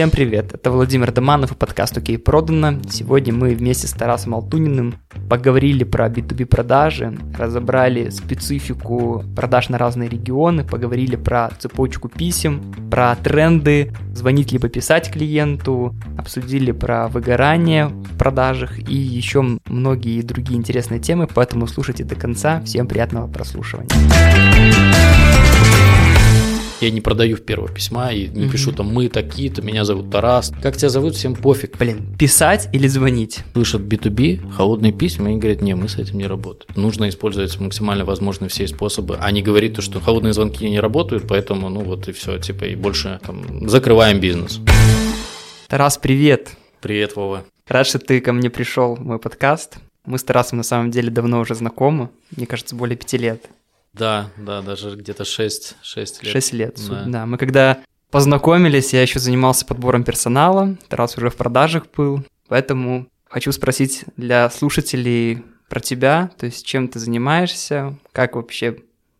Всем привет, это Владимир Доманов и подкаст «Окей, продано». Сегодня мы вместе с Тарасом Алтуниным поговорили про B2B продажи, разобрали специфику продаж на разные регионы, поговорили про цепочку писем, про тренды, звонить либо писать клиенту, обсудили про выгорание в продажах и еще многие другие интересные темы, поэтому слушайте до конца. Всем приятного прослушивания. Я не продаю в первого письма и не угу. пишу там мы такие-то, меня зовут Тарас. Как тебя зовут, всем пофиг. Блин, писать или звонить? Слышат B2B, холодные письма, и говорят, не, мы с этим не работаем. Нужно использовать максимально возможные все способы, а не говорить то, что холодные звонки не работают, поэтому ну вот и все, типа и больше там закрываем бизнес. Тарас, привет. Привет, Вова. Рад, что ты ко мне пришел в мой подкаст. Мы с Тарасом на самом деле давно уже знакомы, мне кажется, более пяти лет. Да, да, даже где-то 6, 6 лет. 6 лет, да. да. Мы когда познакомились, я еще занимался подбором персонала, Тарас уже в продажах был, поэтому хочу спросить для слушателей про тебя, то есть чем ты занимаешься, как вообще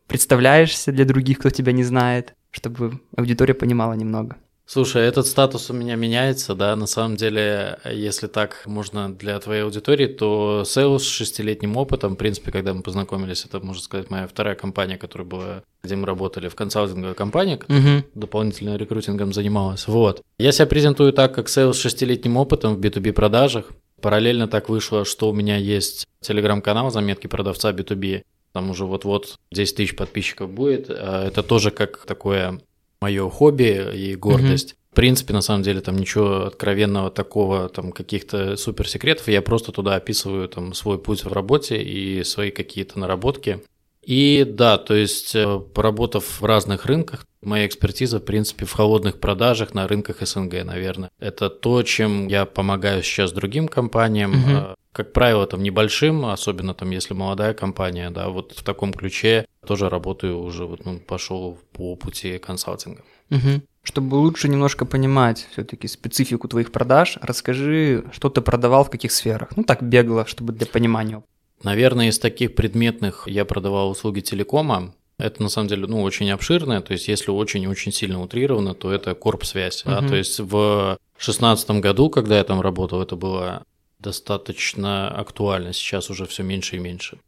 представляешься для других, кто тебя не знает, чтобы аудитория понимала немного. Слушай, этот статус у меня меняется, да, на самом деле, если так можно для твоей аудитории, то SEO с шестилетним опытом, в принципе, когда мы познакомились, это, можно сказать, моя вторая компания, которая была, где мы работали в консалтинговой компании, которая uh-huh. дополнительно рекрутингом занималась, вот. Я себя презентую так, как SEO с шестилетним опытом в B2B продажах, Параллельно так вышло, что у меня есть телеграм-канал «Заметки продавца B2B», там уже вот-вот 10 тысяч подписчиков будет. А это тоже как такое мое хобби и гордость. Mm-hmm. В принципе, на самом деле, там ничего откровенного такого, там каких-то суперсекретов. Я просто туда описываю там свой путь в работе и свои какие-то наработки. И да, то есть, э, поработав в разных рынках, моя экспертиза, в принципе, в холодных продажах на рынках СНГ, наверное. Это то, чем я помогаю сейчас другим компаниям. Угу. Как правило, там небольшим, особенно там, если молодая компания, да, вот в таком ключе тоже работаю уже, вот, ну, пошел по пути консалтинга. Угу. Чтобы лучше немножко понимать все-таки специфику твоих продаж, расскажи, что ты продавал в каких сферах. Ну, так бегло, чтобы для понимания. Наверное, из таких предметных я продавал услуги телекома. Это на самом деле ну, очень обширное, то есть если очень-очень сильно утрировано, то это корп-связь. Uh-huh. Да? То есть в 2016 году, когда я там работал, это было достаточно актуально, сейчас уже все меньше и меньше.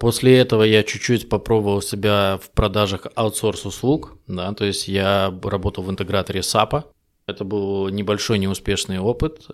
После этого я чуть-чуть попробовал себя в продажах аутсорс-услуг, да, то есть я работал в интеграторе SAP. Это был небольшой неуспешный опыт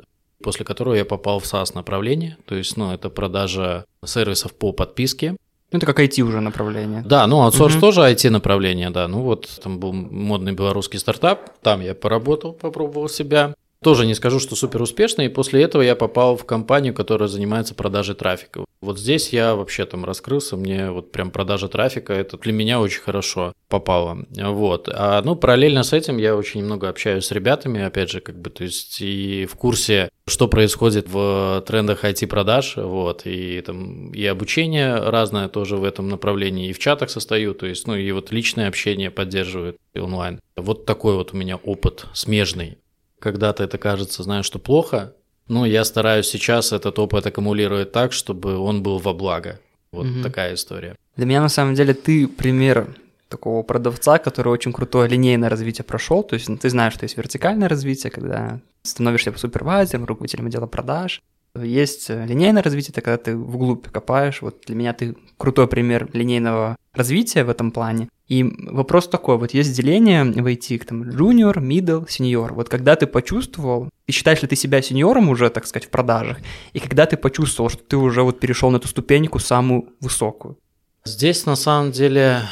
после которого я попал в SaaS направление, то есть, ну, это продажа сервисов по подписке. Ну, это как IT уже направление. Да, ну, аутсорс угу. тоже IT направление, да. Ну, вот там был модный белорусский стартап, там я поработал, попробовал себя. Тоже не скажу, что супер успешно, и после этого я попал в компанию, которая занимается продажей трафика. Вот здесь я вообще там раскрылся, мне вот прям продажа трафика, это для меня очень хорошо попало. Вот. А, ну, параллельно с этим я очень много общаюсь с ребятами, опять же, как бы, то есть и в курсе, что происходит в трендах IT-продаж, вот, и там и обучение разное тоже в этом направлении, и в чатах состою, то есть, ну, и вот личное общение поддерживает онлайн. Вот такой вот у меня опыт смежный когда-то это кажется, знаешь, что плохо, но я стараюсь сейчас этот опыт аккумулировать так, чтобы он был во благо. Вот угу. такая история. Для меня на самом деле ты пример такого продавца, который очень крутое линейное развитие прошел. То есть ты знаешь, что есть вертикальное развитие, когда становишься супервайзером, руководителем отдела продаж, есть э, линейное развитие, это когда ты вглубь копаешь. Вот для меня ты крутой пример линейного развития в этом плане. И вопрос такой, вот есть деление в IT, там, junior, middle, senior. Вот когда ты почувствовал, и считаешь ли ты себя сеньором уже, так сказать, в продажах, и когда ты почувствовал, что ты уже вот перешел на эту ступеньку самую высокую? Здесь на самом деле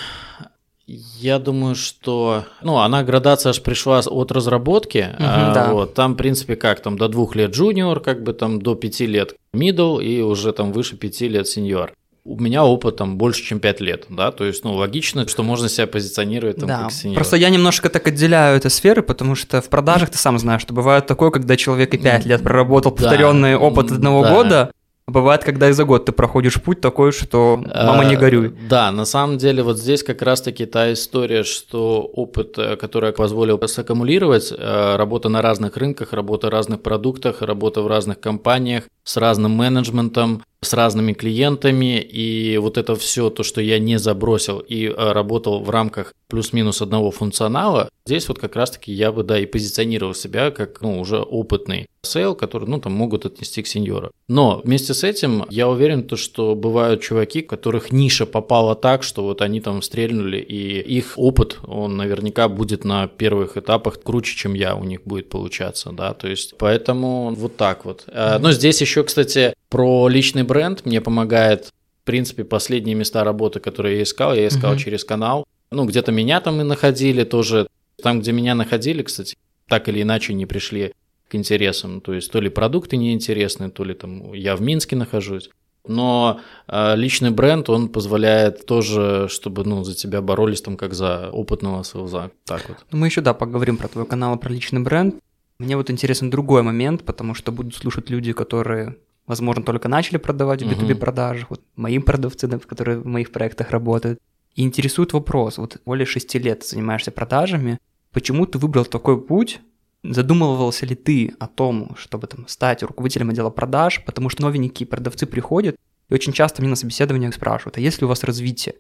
я думаю, что, ну, она градация аж пришла от разработки, угу, а, да. вот, там, в принципе, как, там, до двух лет junior, как бы, там, до пяти лет middle и уже, там, выше пяти лет senior. У меня опыт там больше, чем 5 лет, да, то есть, ну, логично, что можно себя позиционировать там да. как сеньор. Просто я немножко так отделяю эти сферы, потому что в продажах ты сам знаешь, что бывает такое, когда человек и 5 лет проработал повторенный опыт одного да. года, Бывает, когда и за год ты проходишь путь такой, что мама не горюй. Да, на самом деле вот здесь как раз-таки та история, что опыт, э, который позволил саккумулировать, э, работа на разных рынках, работа в разных продуктах, работа в разных компаниях, с разным менеджментом, с разными клиентами, и вот это все то, что я не забросил и э, работал в рамках плюс-минус одного функционала, здесь вот как раз-таки я бы, да, и позиционировал себя как, ну, уже опытный sale, который, ну, там могут отнести к сеньору. Но вместе с этим я уверен, то, что бывают чуваки, которых ниша попала так, что вот они там стрельнули, и их опыт, он наверняка будет на первых этапах круче, чем я у них будет получаться, да, то есть поэтому вот так вот. Mm-hmm. Но здесь еще, кстати, про личный бренд мне помогает в принципе, последние места работы, которые я искал, я искал uh-huh. через канал. Ну, где-то меня там и находили тоже. Там, где меня находили, кстати, так или иначе не пришли к интересам. То есть то ли продукты неинтересные, то ли там я в Минске нахожусь. Но э, личный бренд, он позволяет тоже, чтобы ну, за тебя боролись там как за опытного селза. Так вот. Ну, мы еще, да, поговорим про твой канал, про личный бренд. Мне вот интересен другой момент, потому что будут слушать люди, которые, возможно, только начали продавать в B2B продажах, вот мои продавцы, которые в моих проектах работают. И интересует вопрос, вот более шести лет занимаешься продажами, почему ты выбрал такой путь, Задумывался ли ты о том, чтобы там, стать руководителем отдела продаж, потому что новенькие продавцы приходят и очень часто мне на собеседованиях спрашивают, а есть ли у вас развитие?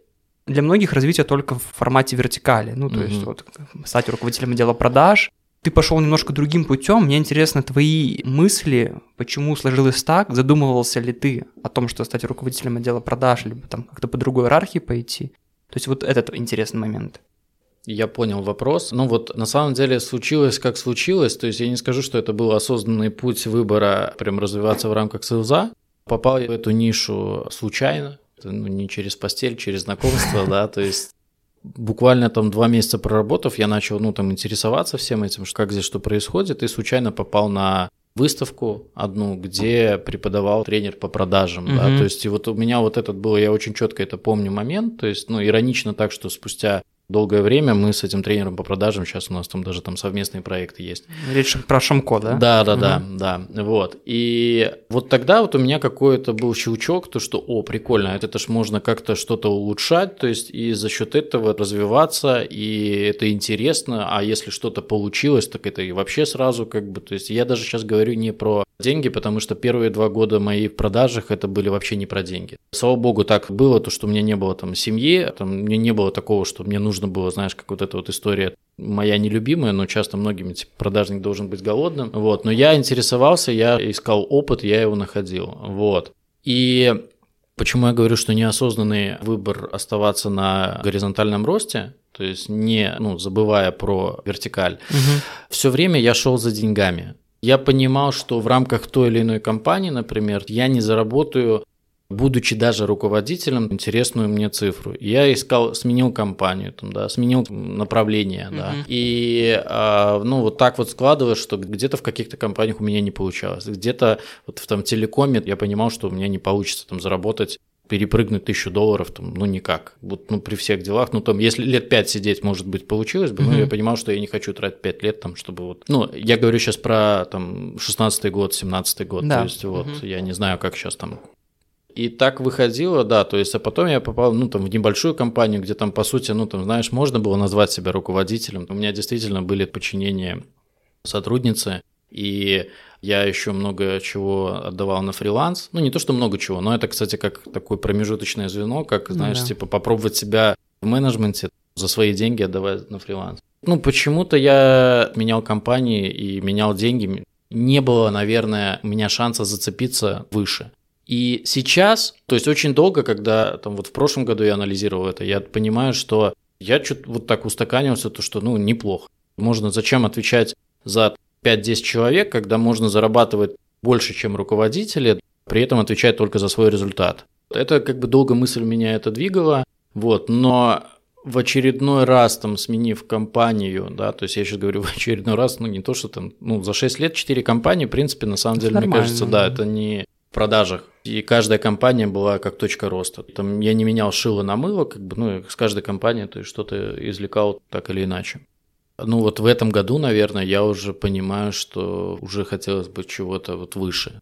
Для многих развитие только в формате вертикали, ну то mm-hmm. есть вот стать руководителем отдела продаж, ты пошел немножко другим путем. Мне интересны твои мысли, почему сложилось так, задумывался ли ты о том, что стать руководителем отдела продаж, либо там как-то по другой иерархии пойти. То есть вот этот интересный момент. Я понял вопрос. Ну вот на самом деле случилось как случилось, то есть я не скажу, что это был осознанный путь выбора прям развиваться в рамках СЛЗа. Попал я в эту нишу случайно, ну, не через постель, через знакомство, да, то есть буквально там два месяца проработав, я начал, ну, там, интересоваться всем этим, как здесь что происходит, и случайно попал на выставку одну, где преподавал тренер по продажам, mm-hmm. да, то есть и вот у меня вот этот был, я очень четко это помню момент, то есть, ну, иронично так, что спустя долгое время мы с этим тренером по продажам, сейчас у нас там даже там совместные проекты есть. Речь про Шамко, да? Да, да, угу. да, да, вот. И вот тогда вот у меня какой-то был щелчок, то что, о, прикольно, это ж можно как-то что-то улучшать, то есть и за счет этого развиваться, и это интересно, а если что-то получилось, так это и вообще сразу как бы, то есть я даже сейчас говорю не про деньги, потому что первые два года мои в продажах это были вообще не про деньги. Слава богу, так было, то, что у меня не было там семьи, там мне не было такого, что мне нужно было, знаешь, как вот эта вот история моя нелюбимая, но часто многим типа, продажник должен быть голодным. Вот. Но я интересовался, я искал опыт, я его находил. Вот. И почему я говорю, что неосознанный выбор оставаться на горизонтальном росте, то есть не ну, забывая про вертикаль, угу. все время я шел за деньгами. Я понимал, что в рамках той или иной компании, например, я не заработаю будучи даже руководителем, интересную мне цифру. Я искал, сменил компанию, там, да, сменил направление, uh-huh. да, и а, ну вот так вот складывалось, что где-то в каких-то компаниях у меня не получалось, где-то вот в там телекоме я понимал, что у меня не получится там заработать перепрыгнуть тысячу долларов, там, ну, никак. Вот, ну, при всех делах, ну, там, если лет пять сидеть, может быть, получилось бы, mm-hmm. но я понимал, что я не хочу тратить пять лет, там, чтобы вот... Ну, я говорю сейчас про, там, 16-й год, 17-й год, да. то есть, вот, mm-hmm. я не знаю, как сейчас там и так выходило, да, то есть, а потом я попал, ну, там, в небольшую компанию, где там, по сути, ну, там, знаешь, можно было назвать себя руководителем. У меня действительно были подчинения сотрудницы, и я еще много чего отдавал на фриланс. Ну, не то, что много чего, но это, кстати, как такое промежуточное звено, как, ну знаешь, да. типа попробовать себя в менеджменте за свои деньги отдавать на фриланс. Ну, почему-то я менял компании и менял деньги. Не было, наверное, у меня шанса зацепиться выше. И сейчас, то есть очень долго, когда там вот в прошлом году я анализировал это, я понимаю, что я что-то вот так устаканился, то что, ну, неплохо. Можно зачем отвечать за 5-10 человек, когда можно зарабатывать больше, чем руководители, при этом отвечать только за свой результат. Это как бы долго мысль меня это двигала, вот, но в очередной раз там сменив компанию, да, то есть я сейчас говорю в очередной раз, ну не то, что там, ну за 6 лет 4 компании, в принципе, на самом это деле, нормально. мне кажется, да, это не продажах. И каждая компания была как точка роста. Там я не менял шило на мыло, как бы, ну, с каждой компанией то есть что-то извлекал так или иначе. Ну вот в этом году, наверное, я уже понимаю, что уже хотелось бы чего-то вот выше.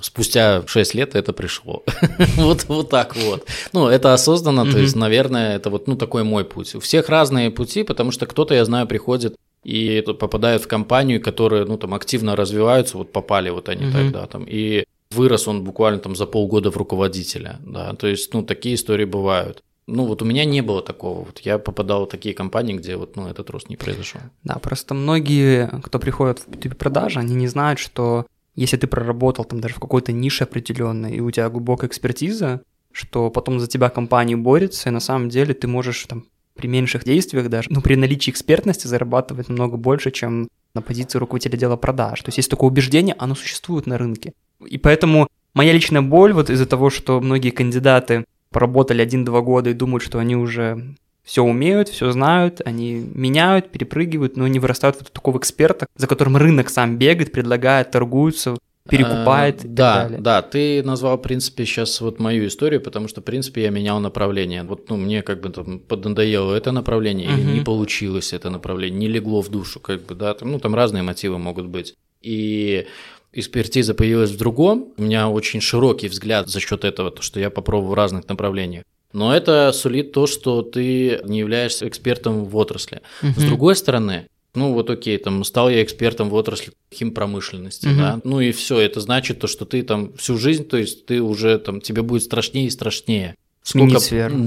Спустя 6 лет это пришло. вот, вот так вот. Ну, это осознанно, то есть, наверное, это вот ну, такой мой путь. У всех разные пути, потому что кто-то, я знаю, приходит и попадает в компанию, которые, ну, там, активно развиваются, вот попали вот они тогда там, и вырос он буквально там за полгода в руководителя, да, то есть, ну, такие истории бывают. Ну, вот у меня не было такого. Вот я попадал в такие компании, где вот, ну, этот рост не произошел. Да, просто многие, кто приходит в B2B продажи, они не знают, что если ты проработал там даже в какой-то нише определенной, и у тебя глубокая экспертиза, что потом за тебя компания борется, и на самом деле ты можешь там при меньших действиях даже, ну, при наличии экспертности зарабатывать намного больше, чем на позиции руководителя дела продаж. То есть есть такое убеждение, оно существует на рынке. И поэтому моя личная боль вот из-за того, что многие кандидаты поработали один-два года и думают, что они уже все умеют, все знают, они меняют, перепрыгивают, но не вырастают в такого эксперта, за которым рынок сам бегает, предлагает, торгуются, перекупает. А, да, далее. да, ты назвал, в принципе, сейчас вот мою историю, потому что, в принципе, я менял направление. Вот, ну, мне как бы там поднадоело это направление, угу. или не получилось это направление, не легло в душу, как бы, да, там, ну, там разные мотивы могут быть. И экспертиза появилась в другом, у меня очень широкий взгляд за счет этого, то, что я попробовал в разных направлениях. Но это сулит то, что ты не являешься экспертом в отрасли. Угу. С другой стороны, ну вот окей, там стал я экспертом в отрасли химпромышленности, угу. да, ну и все, это значит то, что ты там всю жизнь, то есть ты уже там, тебе будет страшнее и страшнее. Сколько.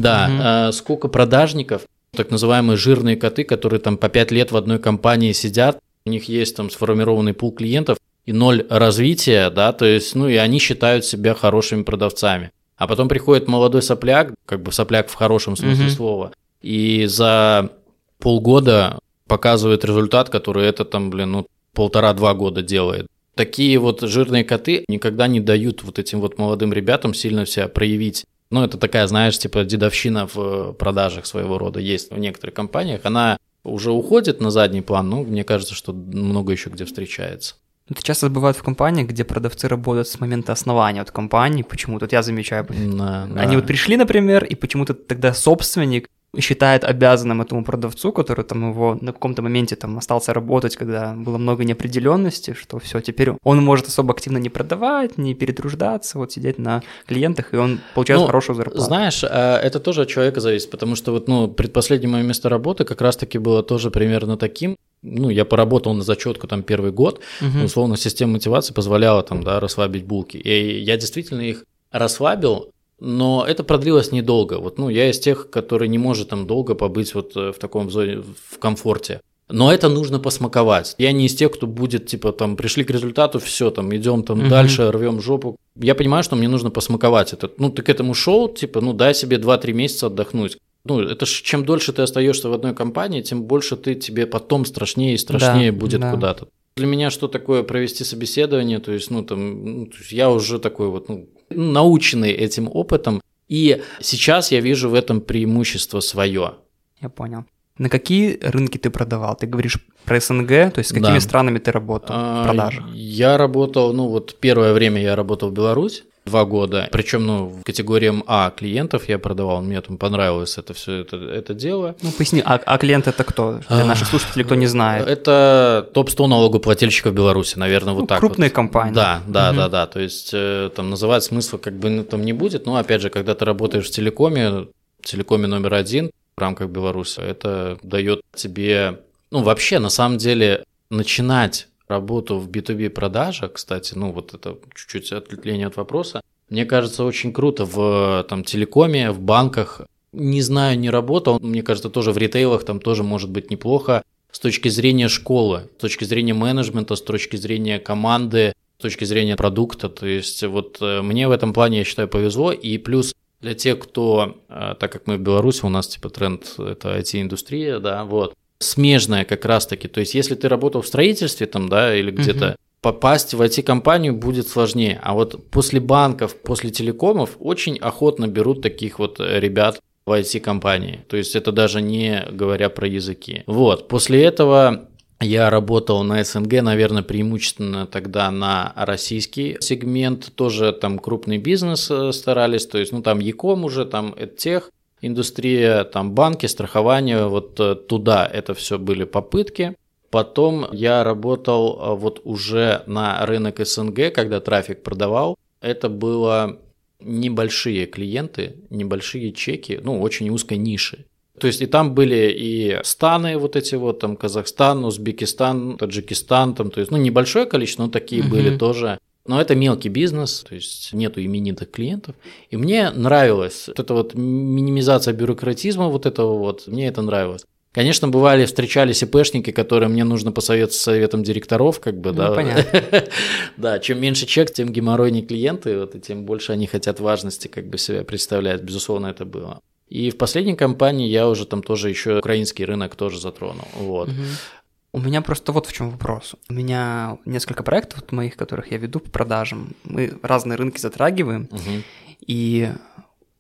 Да, угу. а, сколько продажников, так называемые жирные коты, которые там по 5 лет в одной компании сидят, у них есть там сформированный пул клиентов, и ноль развития, да, то есть, ну и они считают себя хорошими продавцами. А потом приходит молодой сопляк, как бы сопляк в хорошем смысле mm-hmm. слова, и за полгода показывает результат, который это там, блин, ну полтора-два года делает. Такие вот жирные коты никогда не дают вот этим вот молодым ребятам сильно себя проявить. Ну, это такая, знаешь, типа дедовщина в продажах своего рода есть в некоторых компаниях. Она уже уходит на задний план, но мне кажется, что много еще где встречается. Это часто бывает в компаниях, где продавцы работают с момента основания от компании. Почему-то вот я замечаю. Да, Они да. вот пришли, например, и почему-то тогда собственник считает обязанным этому продавцу, который там его на каком-то моменте там остался работать, когда было много неопределенности, что все, теперь он может особо активно не продавать, не перетруждаться, вот сидеть на клиентах, и он получает ну, хорошую зарплату. Знаешь, э, это тоже от человека зависит, потому что вот, ну, предпоследнее мое место работы как раз-таки было тоже примерно таким, ну, я поработал на зачетку там первый год, угу. условно, система мотивации позволяла там, да, расслабить булки. И я действительно их расслабил, но это продлилось недолго. Вот, ну, я из тех, который не может там долго побыть вот э, в таком зоне, в комфорте. Но это нужно посмаковать. Я не из тех, кто будет, типа, там, пришли к результату, все, там, идем там угу. дальше, рвем жопу. Я понимаю, что мне нужно посмаковать это. Ну, ты к этому шел, типа, ну, дай себе 2-3 месяца отдохнуть. Ну, это ж чем дольше ты остаешься в одной компании, тем больше ты тебе потом страшнее и страшнее да, будет да. куда-то. Для меня что такое провести собеседование, то есть, ну, там, ну, то есть я уже такой вот, ну, наученный этим опытом, и сейчас я вижу в этом преимущество свое. Я понял. На какие рынки ты продавал? Ты говоришь про СНГ, то есть с какими да. странами ты работал в продажах? Я работал, ну вот первое время я работал в Беларусь, два года. Причем, ну, в категориям А клиентов я продавал, мне там понравилось это все это, это дело. Ну, поясни, а, а клиент это кто? Для наших слушателей, кто не знает. Это топ-100 налогоплательщиков Беларуси, наверное, вот ну, так крупные вот. компании. Да, да, угу. да, да. То есть э, там называть смысла как бы ну, там не будет, но опять же, когда ты работаешь в телекоме, в телекоме номер один в рамках Беларуси, это дает тебе, ну, вообще, на самом деле, начинать работу в B2B продажах, кстати, ну вот это чуть-чуть отвлечение от вопроса, мне кажется, очень круто в там, телекоме, в банках. Не знаю, не работал, мне кажется, тоже в ритейлах там тоже может быть неплохо с точки зрения школы, с точки зрения менеджмента, с точки зрения команды, с точки зрения продукта. То есть вот э, мне в этом плане, я считаю, повезло. И плюс для тех, кто, э, так как мы в Беларуси, у нас типа тренд это IT-индустрия, да, вот, смежная как раз-таки. То есть, если ты работал в строительстве там, да, или где-то, угу. попасть в IT-компанию будет сложнее. А вот после банков, после телекомов очень охотно берут таких вот э, ребят в IT-компании. То есть, это даже не говоря про языки. Вот, после этого я работал на СНГ, наверное, преимущественно тогда на российский сегмент, тоже там крупный бизнес э, старались, то есть, ну, там Яком уже, там тех индустрия, там банки, страхование, вот э, туда это все были попытки. Потом я работал э, вот уже на рынок СНГ, когда трафик продавал. Это было небольшие клиенты, небольшие чеки, ну, очень узкой ниши. То есть и там были и станы вот эти вот, там Казахстан, Узбекистан, Таджикистан, там, то есть, ну, небольшое количество, но такие угу. были тоже Но это мелкий бизнес, то есть нету именитых клиентов. И мне нравилось вот эта вот минимизация бюрократизма вот этого вот, мне это нравилось. Конечно, бывали, встречались ИПшники, которые мне нужно посоветовать советом директоров, как бы, Ну, да. понятно. Да, чем меньше чек, тем геморройнее клиенты, вот, и тем больше они хотят важности, как бы себя представлять. Безусловно, это было. И в последней компании я уже там тоже еще украинский рынок тоже затронул. Вот. Мгм. У меня просто вот в чем вопрос. У меня несколько проектов вот моих, которых я веду по продажам. Мы разные рынки затрагиваем, Мгм. и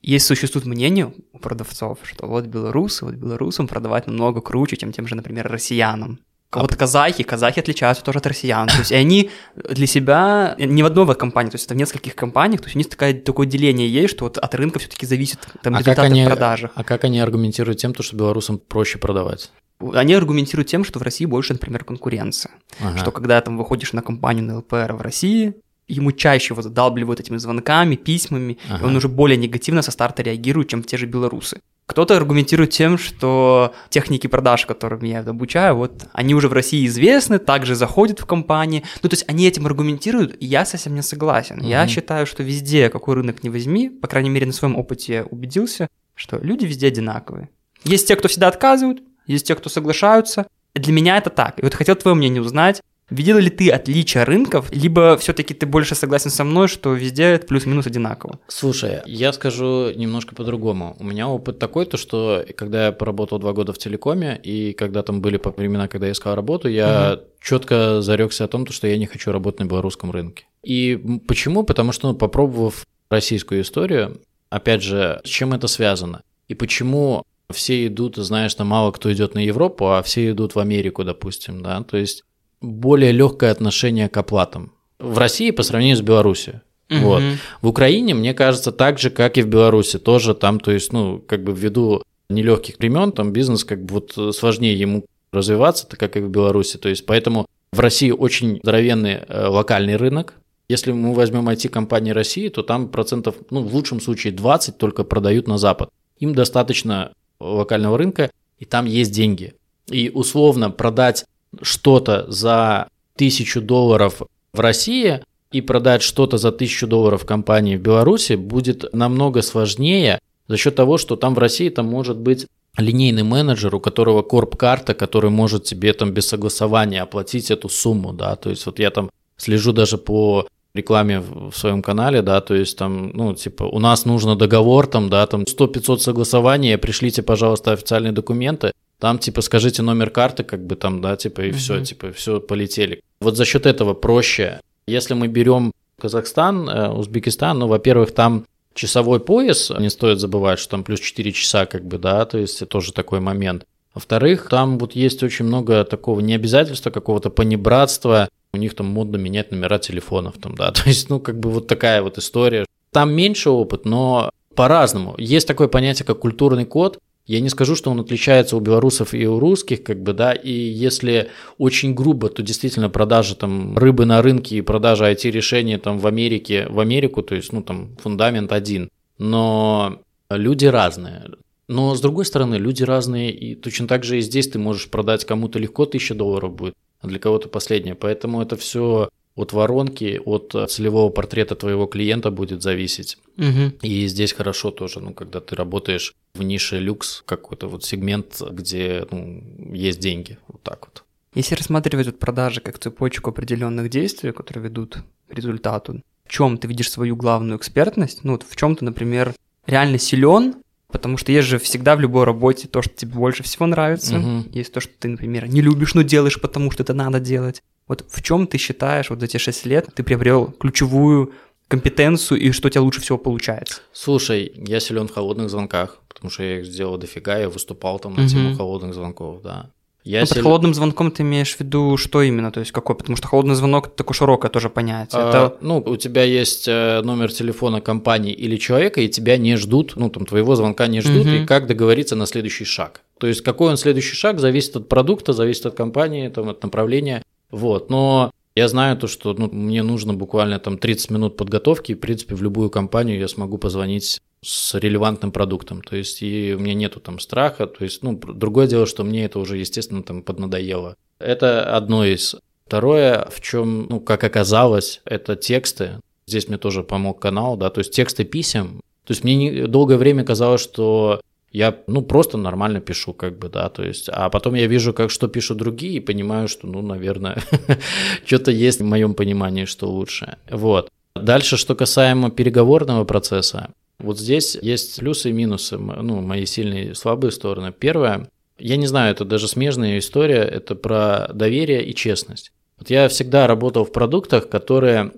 есть существует мнение у продавцов, что вот белорусы, вот белорусам продавать намного круче, чем тем же, например, россиянам. А вот казахи, казахи отличаются тоже от россиян. То есть и они для себя, не в одной компании, то есть это в нескольких компаниях, то есть у них такое, такое деление есть, что вот от рынка все-таки зависит там, А как, результаты они, в продажах. а как они аргументируют тем, то, что белорусам проще продавать? Они аргументируют тем, что в России больше, например, конкуренция. Ага. Что когда там выходишь на компанию на ЛПР в России, ему чаще его задалбливают этими звонками, письмами, и Ага. он уже более негативно со старта реагирует, чем те же белорусы. Кто-то аргументирует тем, что техники продаж, которыми я обучаю, вот они уже в России известны, также заходят в компании. Ну, то есть они этим аргументируют, и я совсем не согласен. Я Мгм. считаю, что везде, какой рынок не возьми, по крайней мере, на своем опыте я убедился, что люди везде одинаковые. Есть те, кто всегда отказывают, есть те, кто соглашаются. Для меня это так. И вот хотел твое мнение узнать. Видел ли ты отличия рынков, либо все-таки ты больше согласен со мной, что везде плюс-минус одинаково? Слушай, я скажу немножко по-другому. У меня опыт такой, то что когда я поработал два года в телекоме, и когда там были по времена, когда я искал работу, я четко зарекся о том, то, что я не хочу работать на белорусском рынке. И почему? Потому что, ну, попробовав российскую историю, опять же, с чем это связано? И почему все идут, знаешь, там мало кто идет на Европу, а все идут в Америку, допустим, да, то есть более легкое отношение к оплатам. В России по сравнению с Беларусью. Вот. Мгм. В Украине, мне кажется, так же, как и в Беларуси, тоже там, то есть, ну, как бы ввиду нелегких времен, там бизнес как бы вот э, сложнее ему развиваться, так как и в Беларуси. То есть, поэтому в России очень здоровенный э, локальный рынок. Если мы возьмем IT-компании России, то там процентов, ну, в лучшем случае 20 только продают на Запад. Им достаточно локального рынка, и там есть деньги. И условно продать что-то за тысячу долларов в России и продать что-то за тысячу долларов компании в Беларуси будет намного сложнее за счет того, что там в России там может быть линейный менеджер, у которого корп-карта, который может тебе там без согласования оплатить эту сумму, да, то есть вот я там слежу даже по рекламе в своем канале, да, то есть там, ну, типа, у нас нужно договор, там, да, там 100-500 согласований, пришлите, пожалуйста, официальные документы, там, типа, скажите номер карты, как бы там, да, типа, и все, Мгм. типа, все полетели. Вот за счет этого проще. Если мы берем Казахстан, э, Узбекистан, ну, во-первых, там часовой пояс, не стоит забывать, что там плюс 4 часа, как бы, да, то есть тоже такой момент. Во-вторых, там вот есть очень много такого необязательства, какого-то понебратства, у них там модно менять номера телефонов, там, да, то есть, ну, как бы вот такая вот история. Там меньше опыт, но по-разному. Есть такое понятие, как культурный код, я не скажу, что он отличается у белорусов и у русских, как бы, да, и если очень грубо, то действительно продажа там рыбы на рынке и продажа IT-решений там в Америке, в Америку, то есть, ну, там, фундамент один. Но люди разные. Но, с другой стороны, люди разные, и точно так же и здесь ты можешь продать кому-то легко 1000 долларов будет, а для кого-то последнее. Поэтому это все от воронки, от целевого портрета твоего клиента будет зависеть. Мгм. И здесь хорошо тоже, ну, когда ты работаешь в нише люкс, какой-то вот сегмент, где ну, есть деньги, вот так вот. Если рассматривать вот продажи как цепочку определенных действий, которые ведут к результату, в чем ты видишь свою главную экспертность? Ну, вот в чем ты, например, реально силен, потому что есть же всегда в любой работе то, что тебе больше всего нравится, Мгм. есть то, что ты, например, не любишь, но делаешь, потому что это надо делать. Вот в чем ты считаешь, вот за эти 6 лет ты приобрел ключевую компетенцию и что у тебя лучше всего получается? Слушай, я силен в холодных звонках, потому что я их сделал дофига, я выступал там на Мгм. тему холодных звонков, да. Я Ну, под силен- холодным звонком ты имеешь в виду что именно, то есть какой? Потому что холодный звонок такое широкое тоже понятие. А, Это Ну, у тебя есть э, номер телефона компании или человека, и тебя не ждут, ну, там, твоего звонка не ждут, Мгм. и как договориться на следующий шаг. То есть, какой он следующий шаг, зависит от продукта, зависит от компании, там, от направления. Вот, но я знаю то, что ну, мне нужно буквально там 30 минут подготовки, и, в принципе, в любую компанию я смогу позвонить с релевантным продуктом. То есть, и у меня нету там страха. То есть, ну, другое дело, что мне это уже, естественно, там поднадоело. Это одно из Второе, в чем, ну, как оказалось, это тексты. Здесь мне тоже помог канал, да, то есть тексты писем. То есть мне не, долгое время казалось, что я, ну, просто нормально пишу, как бы, да, то есть, а потом я вижу, как что пишут другие, и понимаю, что, ну, наверное, что-то есть в моем понимании, что лучше. Вот. Дальше, что касаемо переговорного процесса, вот здесь есть плюсы и минусы, ну, мои сильные и слабые стороны. Первое, я не знаю, это даже смежная история, это про доверие и честность. Вот я всегда работал в продуктах, которые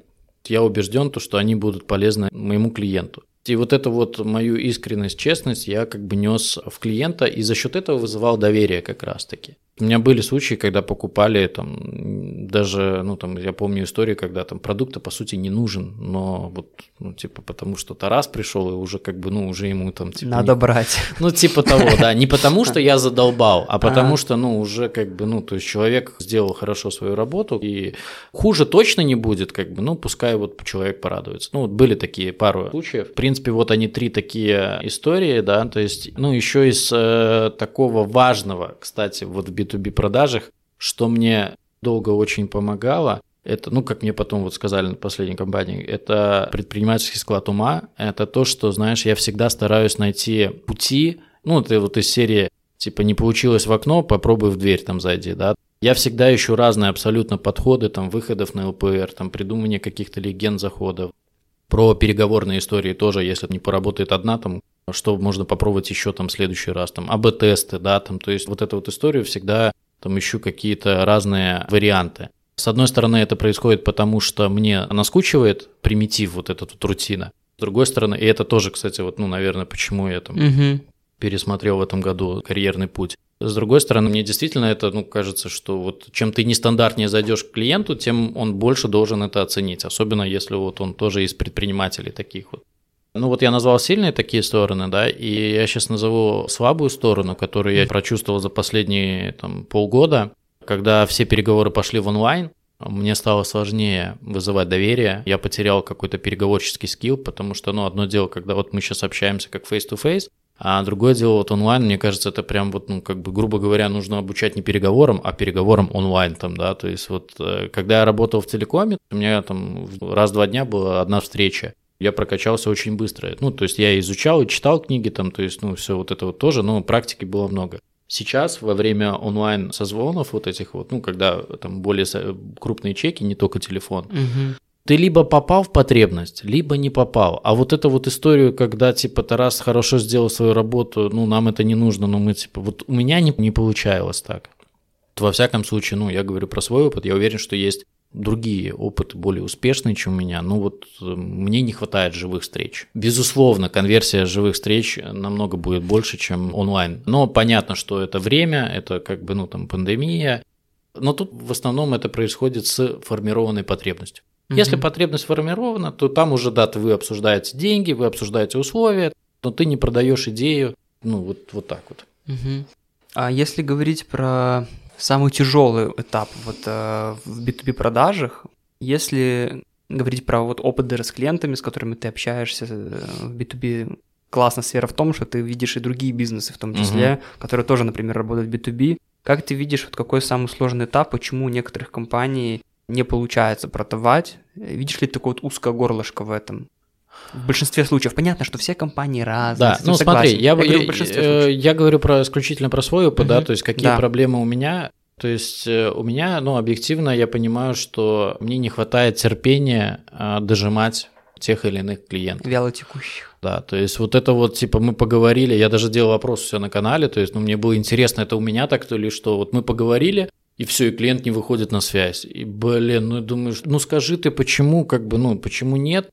я убежден, то, что они будут полезны моему клиенту. И вот эту вот мою искренность, честность я как бы нес в клиента и за счет этого вызывал доверие как раз-таки. У меня были случаи, когда покупали там даже, ну там, я помню историю, когда там продукт по сути не нужен, но вот, ну типа потому что Тарас пришел и уже как бы, ну уже ему там типа... Надо не... брать. Ну типа того, да, не потому что я задолбал, а потому что, ну уже как бы, ну то есть человек сделал хорошо свою работу и хуже точно не будет, как бы, ну пускай вот человек порадуется. Ну вот были такие пару случаев. В принципе, вот они три такие истории, да, то есть, ну еще из э, такого важного, кстати, вот в B2B продажах, что мне долго очень помогало, это, ну, как мне потом вот сказали на последней компании, это предпринимательский склад ума, это то, что, знаешь, я всегда стараюсь найти пути, ну, это вот из серии, типа, не получилось в окно, попробуй в дверь там зайди, да. Я всегда ищу разные абсолютно подходы, там, выходов на ЛПР, там, придумывание каких-то легенд заходов. Про переговорные истории тоже, если не поработает одна, там, что можно попробовать еще там в следующий раз, там, АБ-тесты, да, там, то есть вот эту вот историю всегда там ищу какие-то разные варианты. С одной стороны, это происходит потому, что мне наскучивает примитив вот этот вот рутина. С другой стороны, и это тоже, кстати, вот, ну, наверное, почему я там угу. пересмотрел в этом году карьерный путь. С другой стороны, мне действительно это, ну, кажется, что вот чем ты нестандартнее зайдешь к клиенту, тем он больше должен это оценить, особенно если вот он тоже из предпринимателей таких вот. Ну вот я назвал сильные такие стороны, да, и я сейчас назову слабую сторону, которую я прочувствовал за последние там, полгода, когда все переговоры пошли в онлайн, мне стало сложнее вызывать доверие, я потерял какой-то переговорческий скилл, потому что, ну, одно дело, когда вот мы сейчас общаемся как face-to-face, а другое дело вот онлайн, мне кажется, это прям вот, ну, как бы, грубо говоря, нужно обучать не переговорам, а переговорам онлайн там, да, то есть вот, э, когда я работал в телекоме, у меня там раз в два дня была одна встреча, я прокачался очень быстро. Ну, то есть я изучал и читал книги там, то есть, ну, все вот это вот тоже, но практики было много. Сейчас во время онлайн созвонов вот этих вот, ну, когда там более крупные чеки, не только телефон, угу. Ты либо попал в потребность, либо не попал. А вот эту вот историю, когда типа Тарас хорошо сделал свою работу, ну, нам это не нужно, но мы типа, вот у меня не, не получалось так. Во всяком случае, ну, я говорю про свой опыт, я уверен, что есть другие опыты более успешные, чем у меня. Ну вот э, мне не хватает живых встреч. Безусловно, конверсия живых встреч намного будет больше, чем онлайн. Но понятно, что это время, это как бы, ну там, пандемия. Но тут в основном это происходит с формированной потребностью. Mm-hmm. Если потребность формирована, то там уже, да, вы обсуждаете деньги, вы обсуждаете условия, но ты не продаешь идею, ну вот, вот так вот. Mm-hmm. А если говорить про самый тяжелый этап вот э, в B2B продажах, если говорить про вот опыт даже с клиентами, с которыми ты общаешься э, в B2B, классная сфера в том, что ты видишь и другие бизнесы, в том числе, uh которые тоже, например, работают в B2B. Как ты видишь, вот какой самый сложный этап, почему у некоторых компаний не получается продавать? Видишь ли такое вот узкое горлышко в этом? В большинстве случаев. Понятно, что все компании разные. Да, ну согласен. смотри, я, я, говорю, я, я говорю про исключительно про свой опыт, угу. да, то есть какие да. проблемы у меня. То есть э, у меня, ну, объективно я понимаю, что мне не хватает терпения а, дожимать тех или иных клиентов. Вяло текущих. Да, то есть вот это вот, типа, мы поговорили, я даже делал вопрос все на канале, то есть, ну, мне было интересно, это у меня так-то или что, вот мы поговорили, и все, и клиент не выходит на связь. И, блин, ну, думаю, ну, скажи ты, почему, как бы, ну, почему нет?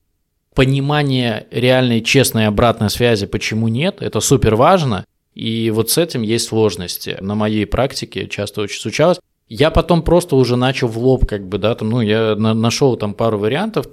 Понимание реальной, честной обратной связи, почему нет, это супер важно, и вот с этим есть сложности. На моей практике часто очень случалось. Я потом просто уже начал в лоб, как бы, да, там, ну, я на- нашел там пару вариантов.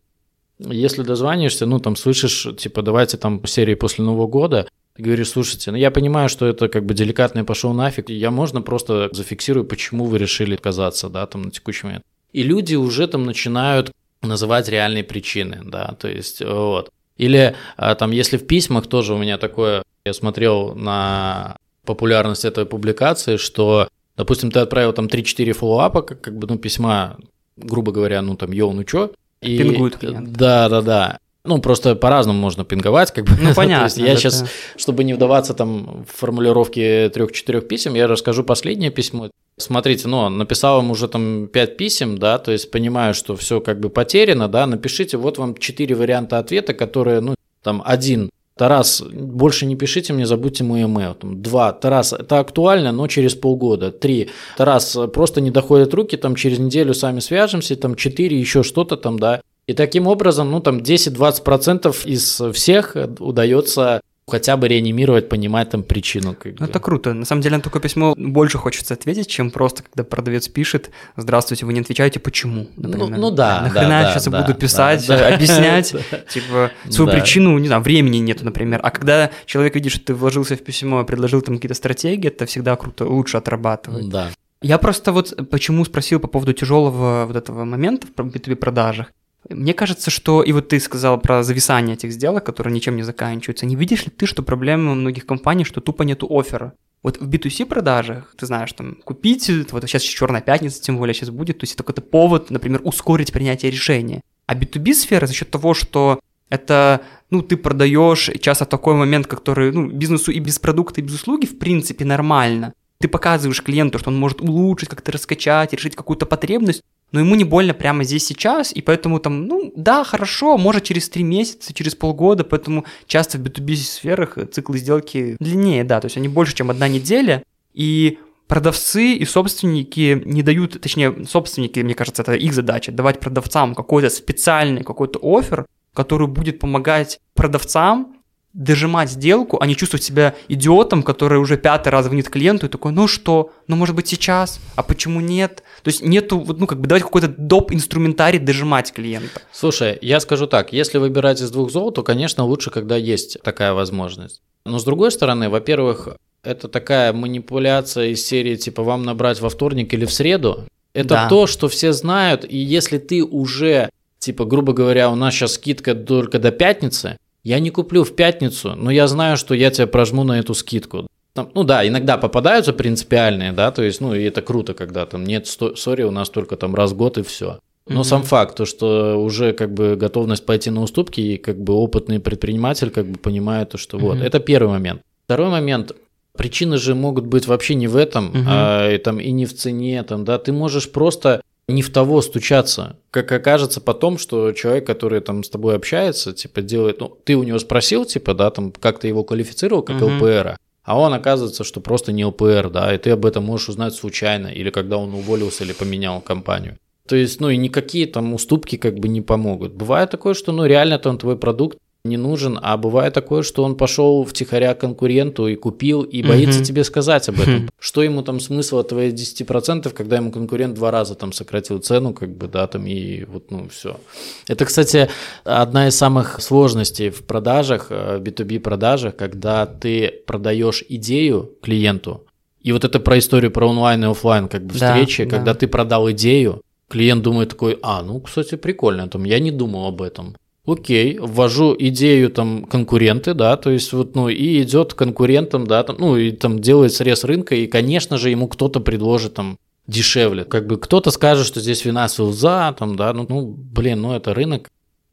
Если дозваниваешься, ну, там, слышишь, типа, давайте там серии после Нового года, ты говоришь, слушайте, ну я понимаю, что это как бы деликатный пошел нафиг, я можно просто зафиксирую, почему вы решили отказаться, да, там на текущий момент. И люди уже там начинают называть реальные причины, да, то есть вот. Или а, там, если в письмах тоже у меня такое я смотрел на популярность этой публикации, что, допустим, ты отправил там 3-4 фоллоуапа, как, как бы, ну, письма грубо говоря, ну там, йоу, ну чё? И... Пингуют клиент. Да, да, да. Ну, просто по-разному можно пинговать, как бы. Ну, понятно. есть я сейчас, чтобы не вдаваться там в формулировки трех-четырех писем, я расскажу последнее письмо. Смотрите, ну, написал им уже там пять писем, да, то есть понимаю, что все как бы потеряно, да, напишите, вот вам четыре варианта ответа, которые, ну, там, один, Тарас, больше не пишите мне, забудьте мой email. Там, два, Тарас, это актуально, но через полгода. Три, Тарас, просто не доходят руки, там через неделю сами свяжемся. Там четыре, еще что-то там, да. И таким образом, ну там 10-20% из всех удается хотя бы реанимировать, понимать там причину. Как ну, это круто. На самом деле на такое письмо больше хочется ответить, чем просто, когда продавец пишет «Здравствуйте, вы не отвечаете, почему?» ну, например. Ну, ну да. Нахрена да, я сейчас да, буду писать, да, объяснять, типа, свою причину, не знаю, времени нету, например. А когда человек видит, что ты вложился в письмо и предложил там какие-то стратегии, это всегда круто, лучше отрабатывать. Да. Я просто вот почему спросил по поводу тяжелого вот этого момента в B2B продажах. Мне кажется, что и вот ты сказал про зависание этих сделок, которые ничем не заканчиваются. Не видишь ли ты, что проблема многих компаний, что тупо нету оффера? Вот в B2C продажах, ты знаешь, там, купить, вот сейчас черная пятница, тем более сейчас будет, то есть это какой-то повод, например, ускорить принятие решения. А B2B сфера за счет того, что это, ну, ты продаешь часто такой момент, который, ну, бизнесу и без продукта, и без услуги, в принципе, нормально. Ты показываешь клиенту, что он может улучшить, как-то раскачать, решить какую-то потребность, но ему не больно прямо здесь сейчас, и поэтому там, ну, да, хорошо, может через три месяца, через полгода, поэтому часто в B2B сферах циклы сделки длиннее, да, то есть они больше, чем одна неделя, и продавцы и собственники не дают, точнее, собственники, мне кажется, это их задача, давать продавцам какой-то специальный какой-то офер, который будет помогать продавцам дожимать сделку, а не чувствовать себя идиотом, который уже пятый раз звонит клиенту и такой, ну что, ну может быть сейчас, а почему нет? То есть нету, ну как бы давать какой-то доп. инструментарий дожимать клиента. Слушай, я скажу так, если выбирать из двух зол, то, конечно, лучше, когда есть такая возможность. Но с другой стороны, во-первых, это такая манипуляция из серии типа вам набрать во вторник или в среду. Это да. то, что все знают, и если ты уже, типа, грубо говоря, у нас сейчас скидка только до пятницы, я не куплю в пятницу, но я знаю, что я тебя прожму на эту скидку. Там, ну да, иногда попадаются принципиальные, да, то есть, ну, и это круто, когда там нет, сори, у нас только там раз в год и все. Но mm-hmm. сам факт, то, что уже как бы готовность пойти на уступки, и как бы опытный предприниматель как бы понимает то, что mm-hmm. вот, это первый момент. Второй момент, причины же могут быть вообще не в этом, mm-hmm. а, и, там, и не в цене, там, да, ты можешь просто не в того стучаться. Как окажется потом, что человек, который там с тобой общается, типа делает, ну, ты у него спросил, типа, да, там, как ты его квалифицировал как uh-huh. ЛПР, а он оказывается, что просто не ЛПР, да, и ты об этом можешь узнать случайно, или когда он уволился или поменял компанию. То есть, ну и никакие там уступки как бы не помогут. Бывает такое, что, ну, реально там твой продукт не нужен, а бывает такое, что он пошел втихаря конкуренту и купил, и боится угу. тебе сказать об этом. Хм. Что ему там смысл от твоих 10%, когда ему конкурент два раза там сократил цену, как бы, да, там, и вот, ну, все. Это, кстати, одна из самых сложностей в продажах, B2B э, продажах, когда ты продаешь идею клиенту, и вот это про историю про онлайн и офлайн как бы встречи, да, когда да. ты продал идею, клиент думает такой, а, ну, кстати, прикольно, там, я не думал об этом окей, ввожу идею там конкуренты, да, то есть вот, ну, и идет конкурентам, да, там, ну, и там делает срез рынка, и, конечно же, ему кто-то предложит там дешевле. Как бы кто-то скажет, что здесь финансовый за, там, да, ну, ну, блин, ну, это рынок.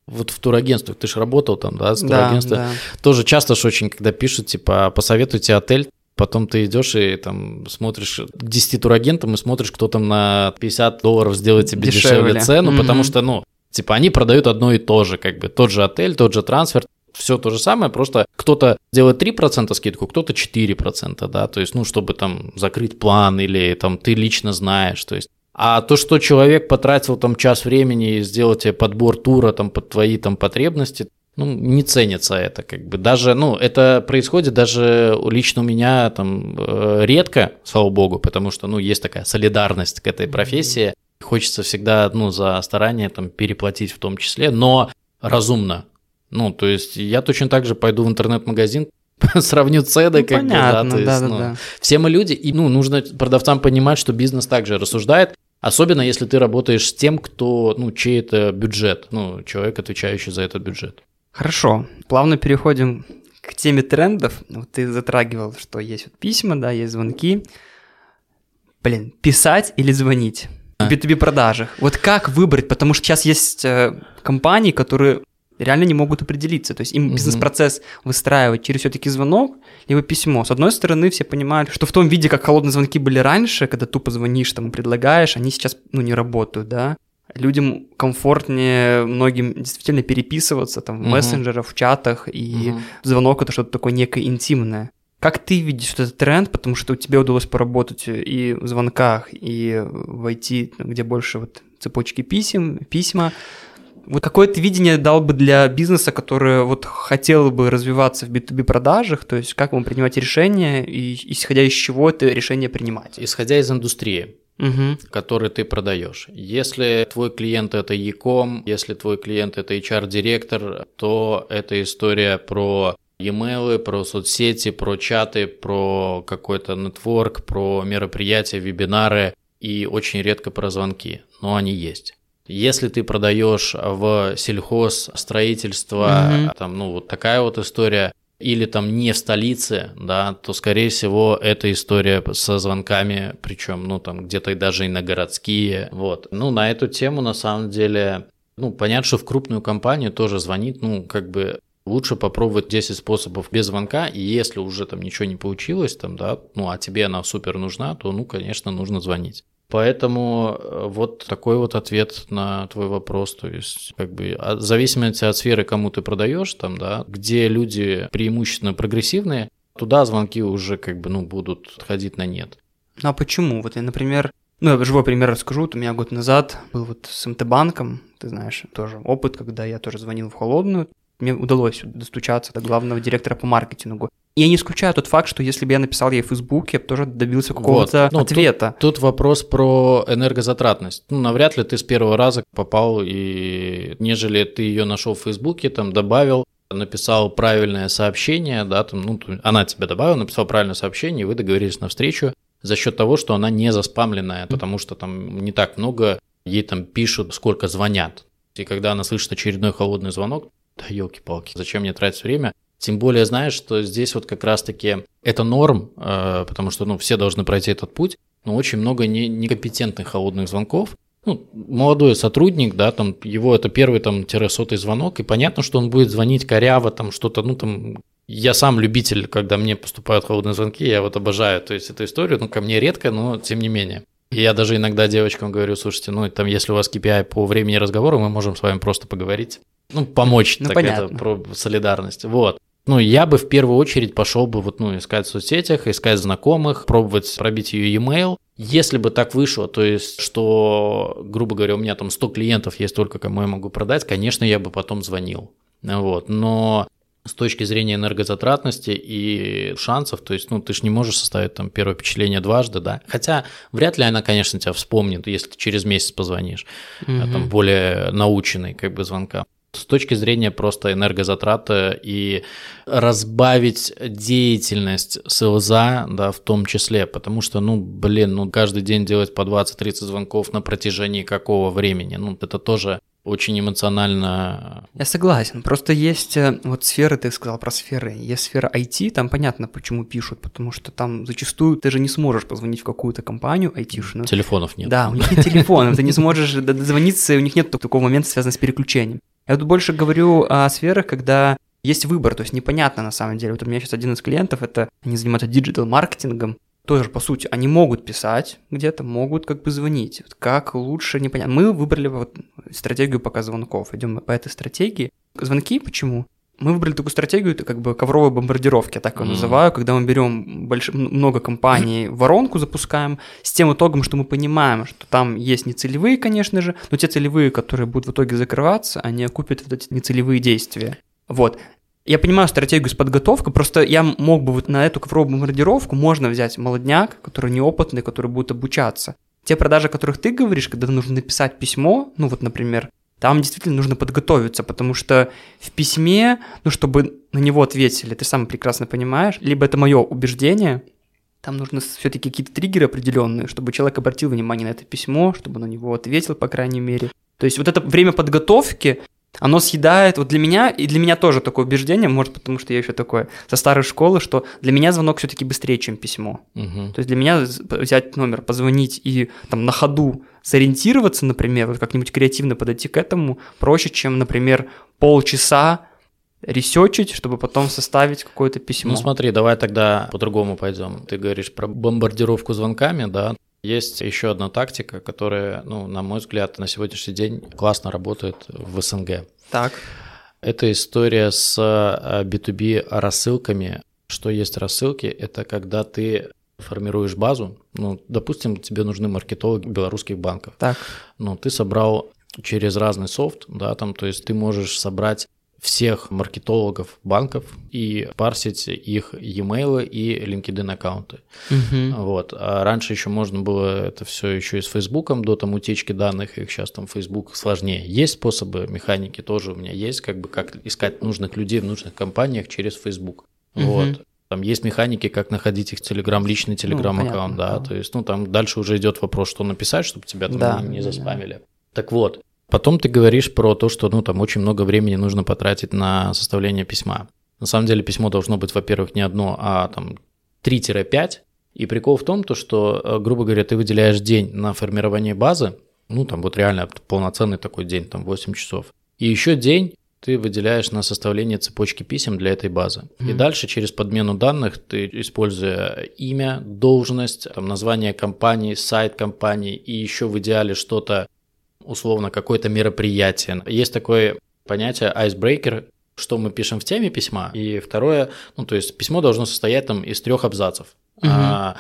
Вот в турагентствах ты же работал там, да, с турагентством. Да, да. Тоже часто ж очень, когда пишут, типа, посоветуйте отель, Потом ты идешь и там смотришь к 10 турагентам и смотришь, кто там на 50 долларов сделает тебе дешевле, дешевле цену, mm-hmm. потому что, ну, Типа они продают одно и то же, как бы тот же отель, тот же трансфер, все то же самое, просто кто-то делает 3% скидку, кто-то 4%, да, то есть, ну, чтобы там закрыть план или там ты лично знаешь, то есть. А то, что человек потратил там час времени и сделал тебе подбор тура там под твои там потребности, ну, не ценится это, как бы. Даже, ну, это происходит даже лично у меня там э, редко, слава богу, потому что, ну, есть такая солидарность к этой профессии. Хочется всегда, ну, за старание там переплатить в том числе, но разумно. Ну, то есть я точно так же пойду в интернет-магазин, сравню цены, ну, как понятно, бы, да, то есть, да, ну, да. все мы люди, и, ну, нужно продавцам понимать, что бизнес также рассуждает, особенно если ты работаешь с тем, кто, ну, чей это бюджет, ну, человек, отвечающий за этот бюджет. Хорошо, плавно переходим к теме трендов. Вот ты затрагивал, что есть вот письма, да, есть звонки. Блин, писать или звонить? В B2B продажах. Вот как выбрать? Потому что сейчас есть э, компании, которые реально не могут определиться. То есть им бизнес-процесс выстраивать через все-таки звонок, либо письмо. С одной стороны, все понимают, что в том виде, как холодные звонки были раньше, когда тупо звонишь, там, предлагаешь, они сейчас, ну, не работают, да. Людям комфортнее многим действительно переписываться там в мессенджерах, в чатах, и звонок это что-то такое некое интимное. Как ты видишь этот тренд, потому что тебе удалось поработать и в звонках, и войти, где больше вот цепочки писем, письма. Вот какое ты видение дал бы для бизнеса, который вот хотел бы развиваться в B2B продажах, то есть как ему принимать решения и исходя из чего это решение принимать? Исходя из индустрии угу. который ты продаешь. Если твой клиент это e-com, если твой клиент это HR-директор, то это история про e-mail, про соцсети, про чаты, про какой-то нетворк, про мероприятия, вебинары и очень редко про звонки, но они есть. Если ты продаешь в сельхоз, строительство, mm-hmm. там, ну, вот такая вот история, или там не в столице, да, то, скорее всего, эта история со звонками, причем, ну, там, где-то даже и на городские, вот. Ну, на эту тему, на самом деле, ну, понятно, что в крупную компанию тоже звонит, ну, как бы лучше попробовать 10 способов без звонка, и если уже там ничего не получилось, там, да, ну, а тебе она супер нужна, то, ну, конечно, нужно звонить. Поэтому э, вот такой вот ответ на твой вопрос. То есть, как бы, в зависимости от сферы, кому ты продаешь, там, да, где люди преимущественно прогрессивные, туда звонки уже как бы, ну, будут отходить на нет. Ну а почему? Вот я, например, ну, я живой пример расскажу. Вот у меня год назад был вот с МТ-банком, ты знаешь, тоже опыт, когда я тоже звонил в холодную. Мне удалось достучаться до главного директора по маркетингу. Я не исключаю тот факт, что если бы я написал ей в Фейсбуке, я бы тоже добился какого-то вот. ну, ответа. Тут, тут вопрос про энергозатратность. Ну, навряд ли ты с первого раза попал, и нежели ты ее нашел в Фейсбуке, там добавил, написал правильное сообщение, да, там, ну, она тебе добавила, написал правильное сообщение, и вы договорились на встречу за счет того, что она не заспамленная, потому что там не так много ей там пишут, сколько звонят. И когда она слышит очередной холодный звонок, да елки-палки, зачем мне тратить время? Тем более, знаешь, что здесь вот как раз-таки это норм, э, потому что ну, все должны пройти этот путь, но очень много не, некомпетентных холодных звонков. Ну, молодой сотрудник, да, там его это первый там сотый звонок, и понятно, что он будет звонить коряво, там что-то, ну там я сам любитель, когда мне поступают холодные звонки, я вот обожаю, то есть эту историю, ну, ко мне редко, но тем не менее. И я даже иногда девочкам говорю, слушайте, ну, там, если у вас KPI по времени разговора, мы можем с вами просто поговорить. Ну, помочь, ну, так понятно. это, про солидарность. Вот. Ну, я бы в первую очередь пошел бы вот, ну, искать в соцсетях, искать знакомых, пробовать пробить ее e-mail. Если бы так вышло, то есть, что, грубо говоря, у меня там 100 клиентов есть только, кому я могу продать, конечно, я бы потом звонил. Вот, но с точки зрения энергозатратности и шансов, то есть, ну, ты же не можешь составить там первое впечатление дважды, да. Хотя вряд ли она, конечно, тебя вспомнит, если ты через месяц позвонишь, mm-hmm. там более наученный как бы звонка с точки зрения просто энергозатраты и разбавить деятельность СЛЗа, да, в том числе, потому что, ну, блин, ну, каждый день делать по 20-30 звонков на протяжении какого времени, ну, это тоже очень эмоционально. Я согласен. Просто есть э, вот сферы, ты сказал про сферы. Есть сфера IT, там понятно, почему пишут, потому что там зачастую ты же не сможешь позвонить в какую-то компанию айтишную. Телефонов нет. Да, у них нет телефонов, ты не сможешь дозвониться, у них нет такого момента, связанного с переключением. Я тут больше говорю о сферах, когда есть выбор, то есть непонятно на самом деле. Вот у меня сейчас один из клиентов, это они занимаются диджитал-маркетингом, тоже, по сути, они могут писать где-то, могут как бы звонить. Вот как лучше, непонятно. Мы выбрали вот стратегию пока звонков, идем по этой стратегии. Звонки почему? Мы выбрали такую стратегию, это как бы ковровой бомбардировки, я так ее mm. называю, когда мы берем больш... много компаний, воронку запускаем, с тем итогом, что мы понимаем, что там есть нецелевые, конечно же, но те целевые, которые будут в итоге закрываться, они окупят вот эти нецелевые действия. Вот. Я понимаю стратегию с подготовкой, просто я мог бы вот на эту ковровую бомбардировку можно взять молодняк, который неопытный, который будет обучаться. Те продажи, о которых ты говоришь, когда нужно написать письмо, ну вот, например, там действительно нужно подготовиться, потому что в письме, ну, чтобы на него ответили, ты сам прекрасно понимаешь, либо это мое убеждение, там нужно все-таки какие-то триггеры определенные, чтобы человек обратил внимание на это письмо, чтобы на него ответил, по крайней мере. То есть вот это время подготовки, Оно съедает, вот для меня, и для меня тоже такое убеждение, может, потому что я еще такое со старой школы, что для меня звонок все-таки быстрее, чем письмо. Мгм. То есть для меня взять номер, позвонить и там на ходу сориентироваться, например, вот как-нибудь креативно подойти к этому, проще, чем, например, полчаса ресечить, чтобы потом составить какое-то письмо. Ну смотри, давай тогда по-другому пойдем. Ты говоришь про бомбардировку звонками, да? Есть еще одна тактика, которая, ну, на мой взгляд, на сегодняшний день классно работает в СНГ. Так. Это история с э, B2B рассылками. Что есть рассылки? Это когда ты формируешь базу. Ну, допустим, тебе нужны маркетологи белорусских банков. Так. Ну, ты собрал через разный софт, да, там, то есть ты можешь собрать всех маркетологов банков и парсить их e-mail и LinkedIn аккаунты. Мгм. Вот. А раньше еще можно было это все еще и с Фейсбуком до там утечки данных, их сейчас там Facebook сложнее. Есть способы, механики тоже у меня есть, как бы как искать нужных людей в нужных компаниях через Facebook. Мгм. Вот. Там есть механики, как находить их Telegram, личный Telegram аккаунт, понятно, да. да. То есть, ну там дальше уже идет вопрос, что написать, чтобы тебя там Да. не, не заспамили. Так вот, потом ты говоришь про то, что ну там очень много времени нужно потратить на составление письма. На самом деле письмо должно быть, во-первых, не одно, а там 3-5. И прикол в том, то, что, э, грубо говоря, ты выделяешь день на формирование базы, ну, там вот реально полноценный такой день, там 8 часов. И еще день ты выделяешь на составление цепочки писем для этой базы. И Мгм. дальше через подмену данных ты, используя имя, должность, там, название компании, сайт компании и еще в идеале что-то, условно, какое-то мероприятие. Есть такое понятие icebreaker, что мы пишем в теме письма, и второе, ну, то есть письмо должно состоять там из трех абзацев. Мгм. А,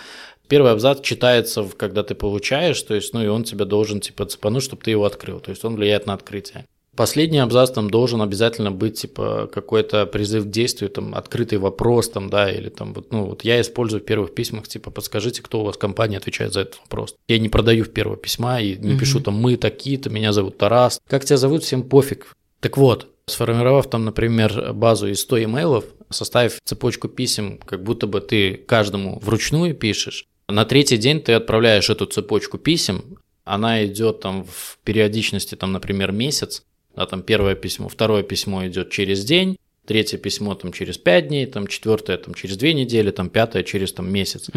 Первый абзац читается, когда ты получаешь, то есть, ну и он тебя должен типа цепануть, чтобы ты его открыл, то есть он влияет на открытие. Последний абзац там должен обязательно быть типа какой-то призыв к действию, там открытый вопрос там, да, или там вот, ну вот я использую в первых письмах типа подскажите, кто у вас в компании отвечает за этот вопрос. Я не продаю в первого письма и не Мгм. пишу там мы такие-то, меня зовут Тарас. Как тебя зовут, всем пофиг. Так вот, сформировав там, например, базу из 100 имейлов, составив цепочку писем, как будто бы ты каждому вручную пишешь, на третий день ты отправляешь эту цепочку писем, она идет там в периодичности, там, например, месяц, да, там первое письмо, второе письмо идет через день, третье письмо там через пять дней, там четвертое там через две недели, там пятое через там месяц.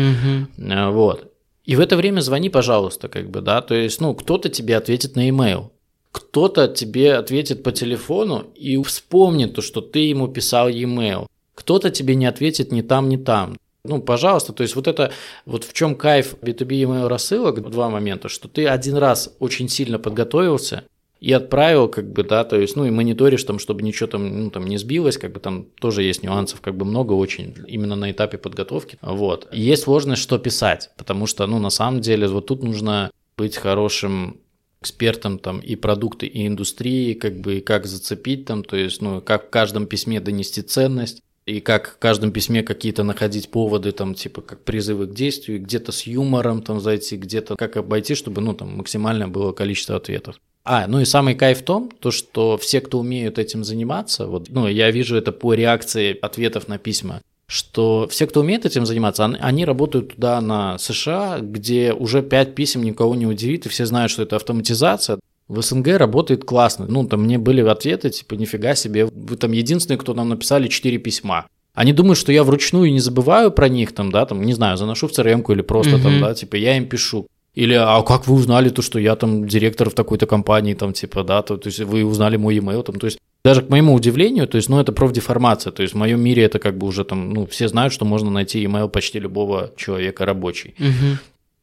Э, Вот. И в это время звони, пожалуйста, как бы, да, то есть, ну, кто-то тебе ответит на e-mail, кто-то тебе ответит по телефону и вспомнит то, что ты ему писал e-mail, кто-то тебе не ответит ни там, ни там. Ну, пожалуйста, то есть вот это, вот в чем кайф B2B email рассылок, два момента, что ты один раз очень сильно подготовился, и отправил, как бы, да, то есть, ну, и мониторишь там, чтобы ничего там, ну, там не сбилось, как бы там тоже есть нюансов, как бы много очень, именно на этапе подготовки, вот. И есть сложность, что писать, потому что, ну, на самом деле, вот тут нужно быть хорошим экспертом там и продукты, и индустрии, как бы, и как зацепить там, то есть, ну, как в каждом письме донести ценность, и как в каждом письме какие-то находить поводы, там, типа, как призывы к действию, где-то с юмором там зайти, где-то как обойти, чтобы, ну, там, максимальное было количество ответов. А, ну и самый кайф в том, то, что все, кто умеют этим заниматься, вот, ну, я вижу это по реакции ответов на письма, что все, кто умеет этим заниматься, они, работают туда на США, где уже 5 писем никого не удивит, и все знают, что это автоматизация. В СНГ работает классно. Ну, там мне были ответы, типа, нифига себе, вы там единственные, кто нам написали 4 письма. Они думают, что я вручную не забываю про них, там, да, там, не знаю, заношу в crm или просто там, Мгм. да, типа, я им пишу. Или, а как вы узнали то, что я там директор в такой-то компании, там, типа, да, то, то есть вы узнали мой e-mail, там, то есть даже к моему удивлению, то есть, ну, это профдеформация, то есть в моем мире это как бы уже там, ну, все знают, что можно найти email почти любого человека рабочий. Мгм.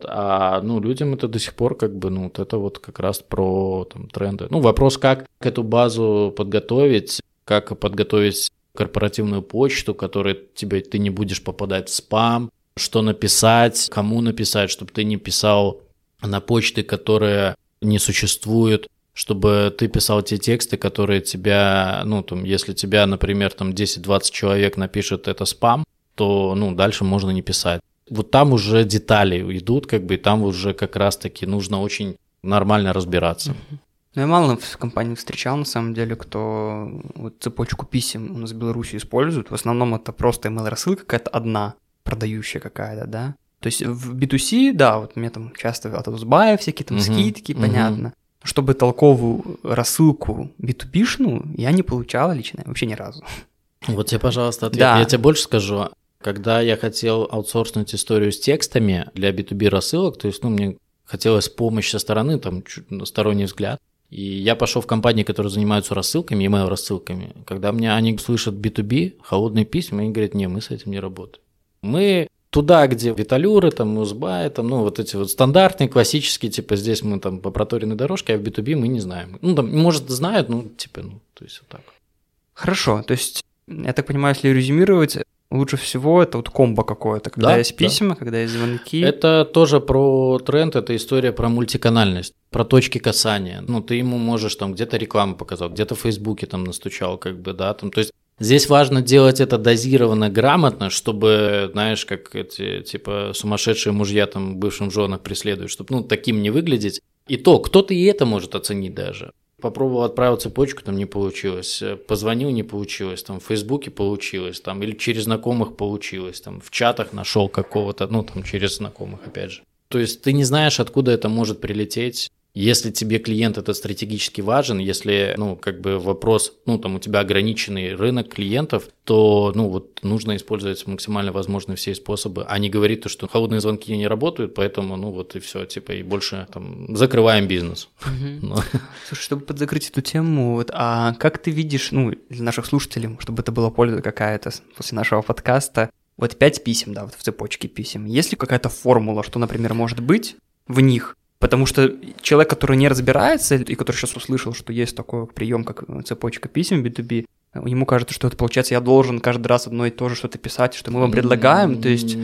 А, ну, людям это до сих пор как бы, ну, вот это вот как раз про там, тренды. Ну, вопрос, как эту базу подготовить, как подготовить корпоративную почту, которой тебе ты не будешь попадать в спам, что написать, кому написать, чтобы ты не писал на почты, которые не существуют, чтобы ты писал те тексты, которые тебя, ну, там, если тебя, например, там 10-20 человек напишет это спам, то, ну, дальше можно не писать. Вот там уже детали идут, как бы, и там уже как раз-таки нужно очень нормально разбираться. Ну, я мало в компании встречал, на самом деле, кто вот цепочку писем у нас в Беларуси использует. В основном это просто email-рассылка какая-то одна, продающая какая-то, да. То есть в B2C, да, вот мне там часто от Узбаев всякие там Мгм, скидки, мгм. понятно. чтобы толковую рассылку B2B-шную я не получала лично вообще ни разу. Вот тебе, пожалуйста, ответ. Да. Я тебе больше скажу. Когда я хотел аутсорснуть историю с текстами для B2B рассылок, то есть, ну, мне хотелось помощь со стороны, там, сторонний взгляд. И я пошел в компании, которые занимаются рассылками, email рассылками. Когда мне они слышат B2B, холодные письма, они говорят, не, мы с этим не работаем. Мы туда, где Виталюры, там, Музбай, там, ну, вот эти вот стандартные, классические, типа, здесь мы там по проторенной дорожке, а в B2B мы не знаем. Ну, там, может, знают, ну, типа, ну, то есть вот так. Хорошо, то есть, я так понимаю, если резюмировать, лучше всего это вот комбо какое-то, когда Да, есть да. письма, когда есть звонки. Это тоже про тренд, это история про мультиканальность, про точки касания. Ну, ты ему можешь там где-то рекламу показал, где-то в Фейсбуке там настучал, как бы, да, там, то есть Здесь важно делать это дозированно, грамотно, чтобы, знаешь, как эти, типа, сумасшедшие мужья там бывшим женах преследуют, чтобы, ну, таким не выглядеть. И то, кто-то и это может оценить даже. Попробовал отправить цепочку, там не получилось. Позвонил, не получилось. Там в Фейсбуке получилось. Там, или через знакомых получилось. Там в чатах нашел какого-то, ну, там через знакомых, опять же. То есть ты не знаешь, откуда это может прилететь. Если тебе клиент это стратегически важен, если, ну, как бы вопрос, ну, там у тебя ограниченный рынок клиентов, то, ну, вот нужно использовать максимально возможные все способы, а не говорить то, что холодные звонки не работают, поэтому, ну, вот и все, типа, и больше там закрываем бизнес. Ну. Слушай, чтобы подзакрыть эту тему, вот, а как ты видишь, ну, для наших слушателей, чтобы это была польза какая-то после нашего подкаста, вот пять писем, да, вот в цепочке писем. Есть ли какая-то формула, что, например, может быть в них? Потому что человек, который не разбирается, и который сейчас услышал, что есть такой прием, как цепочка писем B2B, ему кажется, что это получается, я должен каждый раз одно и то же что-то писать, что мы вам предлагаем. То есть,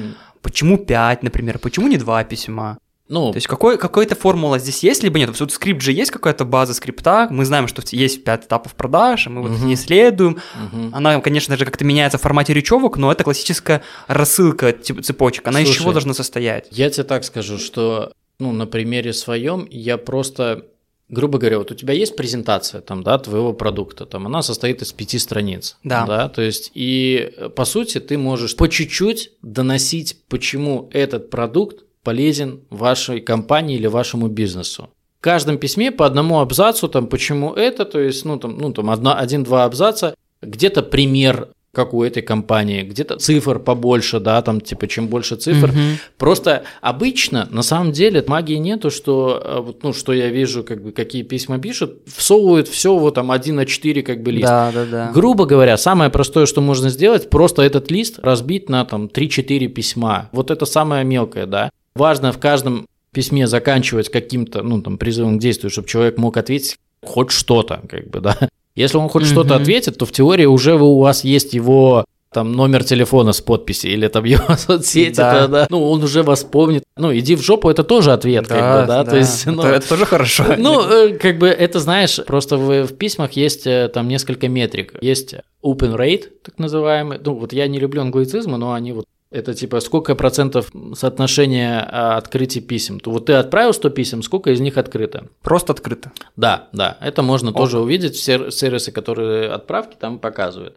почему 5, например, почему не 2 письма? Ну, То есть какой, какая-то формула здесь есть, либо нет? Вот скрипт же есть какая-то база скрипта, мы знаем, что есть 5 этапов продаж, мы вот Мгм. не исследуем. мгм. Она, конечно же, как-то меняется в формате речевок, но это классическая рассылка цепочек. Она из Слушай, чего должна состоять? Я тебе так скажу, что, ну, на примере своем я просто, грубо говоря, вот у тебя есть презентация там, да, твоего продукта, там, она состоит из пяти страниц. Да. Да, то есть, и э, по сути ты можешь по чуть-чуть доносить, почему этот продукт полезен вашей компании или вашему бизнесу. В каждом письме по одному абзацу, там, почему это, то есть, ну, там, ну, там одна- один-два абзаца, где-то пример, как у этой компании, где-то цифр побольше, да, там, типа, чем больше цифр, Мгм. Просто обычно, на самом деле, магии нету, что, э, вот, ну, что я вижу, как бы, какие письма пишут, всовывают все вот там 1 на 4 как бы лист. Да, да, да. Грубо говоря, самое простое, что можно сделать, просто этот лист разбить на там 3-4 письма. Вот это самое мелкое, да. Важно в каждом письме заканчивать каким-то, ну, там, призывом к действию, чтобы человек мог ответить хоть что-то, как бы, да. Если он хоть что-то ответит, то в теории уже вы, у вас есть его там номер телефона с подписи или там его соцсети, Да. да. да. ну он уже вас помнит. Ну иди в жопу, это тоже ответ, как бы, да, то есть, это, ну, это тоже хорошо. ну, э, как бы это, знаешь, просто в, в письмах есть э, там несколько метрик. Есть open rate, так называемый. Ну, вот я не люблю англицизмы, но они вот это типа сколько процентов соотношения а, открытий писем. То вот ты отправил 100 писем, сколько из них открыто? Просто открыто. Да, да, это можно Ок. тоже увидеть. Сер- сервисы, которые отправки там показывают.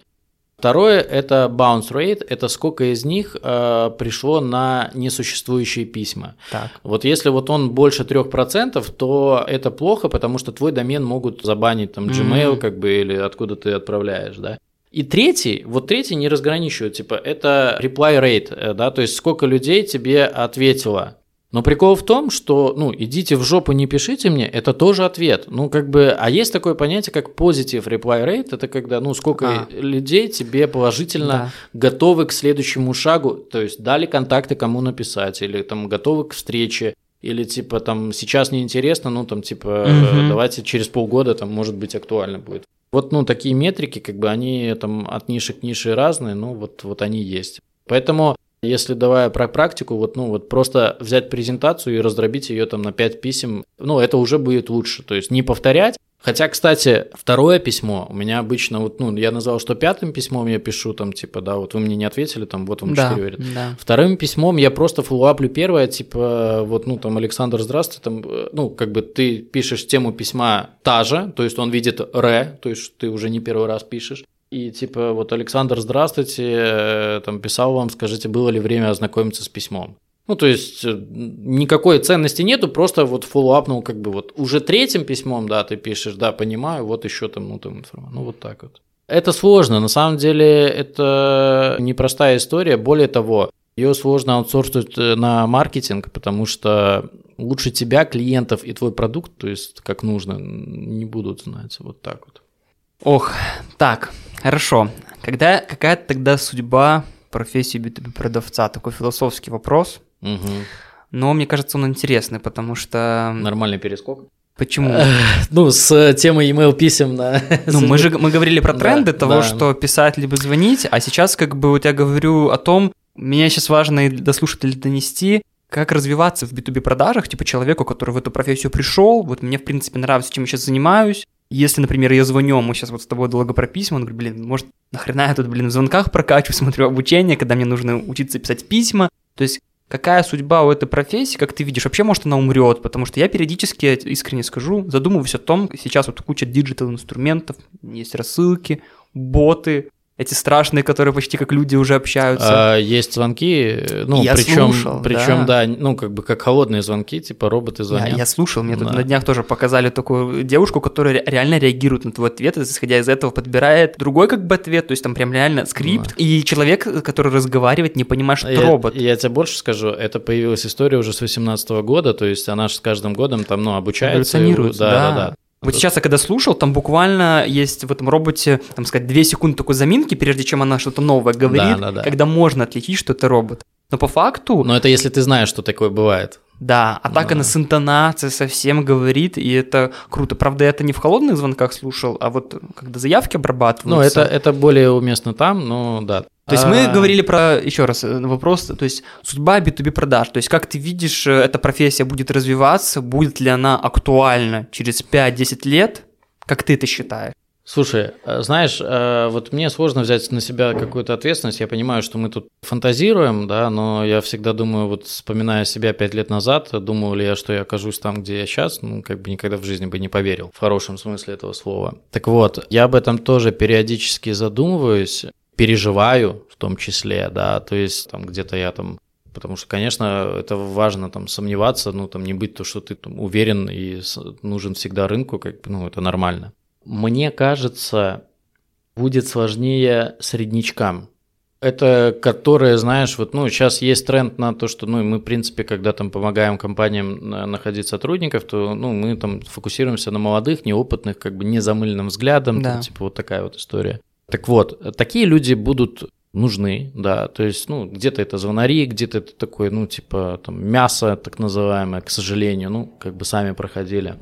Второе – это bounce rate, это сколько из них э, пришло на несуществующие письма. Так. Вот если вот он больше 3%, то это плохо, потому что твой домен могут забанить там Gmail, Мгм. как бы, или откуда ты отправляешь, да. И третий, вот третий не разграничивают, типа, это reply rate, э, да, то есть сколько людей тебе ответило. Но прикол в том, что, ну, идите в жопу, не пишите мне, это тоже ответ. Ну, как бы, а есть такое понятие, как positive reply rate, это когда, ну, сколько А. людей тебе положительно Да. готовы к следующему шагу, то есть дали контакты, кому написать, или там готовы к встрече, или типа там сейчас неинтересно, ну там типа э, давайте через полгода там может быть актуально будет. Вот ну такие метрики, как бы они там от ниши к нише разные, ну вот, вот они есть. Поэтому если давая про практику, вот, ну, вот просто взять презентацию и раздробить ее там на 5 писем, ну, это уже будет лучше. То есть не повторять. Хотя, кстати, второе письмо у меня обычно, вот, ну, я назвал, что пятым письмом я пишу, там, типа, да, вот вы мне не ответили, там, вот вам Да, 4 варианта. да. Вторым письмом я просто фоллоуаплю первое, типа, вот, ну, там, Александр, здравствуй, там, э, ну, как бы ты пишешь тему письма та же, то есть он видит «ре», то есть ты уже не первый раз пишешь, и типа, вот, Александр, здравствуйте, э, там, писал вам, скажите, было ли время ознакомиться с письмом. Ну, то есть э, никакой ценности нету, просто вот фоллоуапнул как бы вот уже третьим письмом, да, ты пишешь, да, понимаю, вот еще там, ну, там информация, ну, вот так вот. Это сложно, на самом деле это непростая история, более того, ее сложно аутсорсить э, на маркетинг, потому что лучше тебя, клиентов и твой продукт, то есть как нужно, не будут знать вот так вот. Ох, так, хорошо. Когда, какая тогда судьба профессии B2B продавца? Такой философский вопрос. Угу. Но мне кажется, он интересный, потому что... Нормальный перескок. Почему? Ну, с темой email писем на... Ну, мы же мы говорили про тренды да, того, да. что писать либо звонить, а сейчас как бы вот я говорю о том, мне сейчас важно и до слушателей донести, как развиваться в B2B продажах, типа человеку, который в эту профессию пришел, вот мне, в принципе, нравится, чем я сейчас занимаюсь. Если, например, я звоню, мы сейчас вот с тобой долго про письма, он говорит, блин, может, нахрена я тут, блин, в звонках прокачиваю, смотрю обучение, когда мне нужно учиться писать письма. То есть какая судьба у этой профессии, как ты видишь, вообще, может, она умрет, потому что я периодически, искренне скажу, задумываюсь о том, сейчас вот куча digital инструментов, есть рассылки, боты, эти страшные, которые почти как люди уже общаются. А, есть звонки, ну, я причем, слушал, причем, да. да, ну, как бы как холодные звонки, типа роботы звонят. Я, я слушал, мне да. тут на днях тоже показали такую девушку, которая реально реагирует на твой ответ, и, исходя из этого подбирает другой как бы ответ, то есть там прям реально скрипт, да. и человек, который разговаривает, не понимает, что я, робот. Я тебе больше скажу, это появилась история уже с 18 года, то есть она же с каждым годом там, ну, обучается. Эволюционирует, да, да, да. да. Вот сейчас я когда слушал, там буквально есть в этом роботе, там сказать, две секунды такой заминки, прежде чем она что-то новое говорит, да, да, да. когда можно отличить, что это робот. Но по факту... Но это если ты знаешь, что такое бывает. Да, а так да. она с интонацией совсем говорит, и это круто. Правда, я это не в холодных звонках слушал, а вот когда заявки обрабатываются. Ну, это, это более уместно там, но да. То есть мы а. говорили про, еще раз, э, вопрос, то есть судьба B2B продаж, то есть как ты видишь, э, эта профессия будет развиваться, будет ли она актуальна через 5-10 лет, как ты это считаешь? Слушай, э, знаешь, вот мне сложно взять на себя какую-то ответственность. Я понимаю, что мы тут фантазируем, да, но я всегда думаю, вот вспоминая себя пять лет назад, думал ли я, что я окажусь там, где я сейчас, ну, как бы никогда в жизни бы не поверил, в хорошем смысле этого слова. Так вот, я об этом тоже периодически задумываюсь переживаю в том числе, да, то есть там где-то я там Потому что, конечно, это важно там сомневаться, ну там не быть то, что ты там, уверен и нужен всегда рынку, как ну это нормально. Мне кажется, будет сложнее среднячкам. Это которые, знаешь, вот, ну, сейчас есть тренд на то, что, ну, мы, в принципе, когда там помогаем компаниям находить сотрудников, то, ну, мы там фокусируемся на молодых, неопытных, как бы незамыленным взглядом, да. там, типа вот такая вот история. Так вот, такие люди будут нужны, да, то есть, ну, где-то это звонари, где-то это такое, ну, типа, там, мясо, так называемое, к сожалению, ну, как бы сами проходили.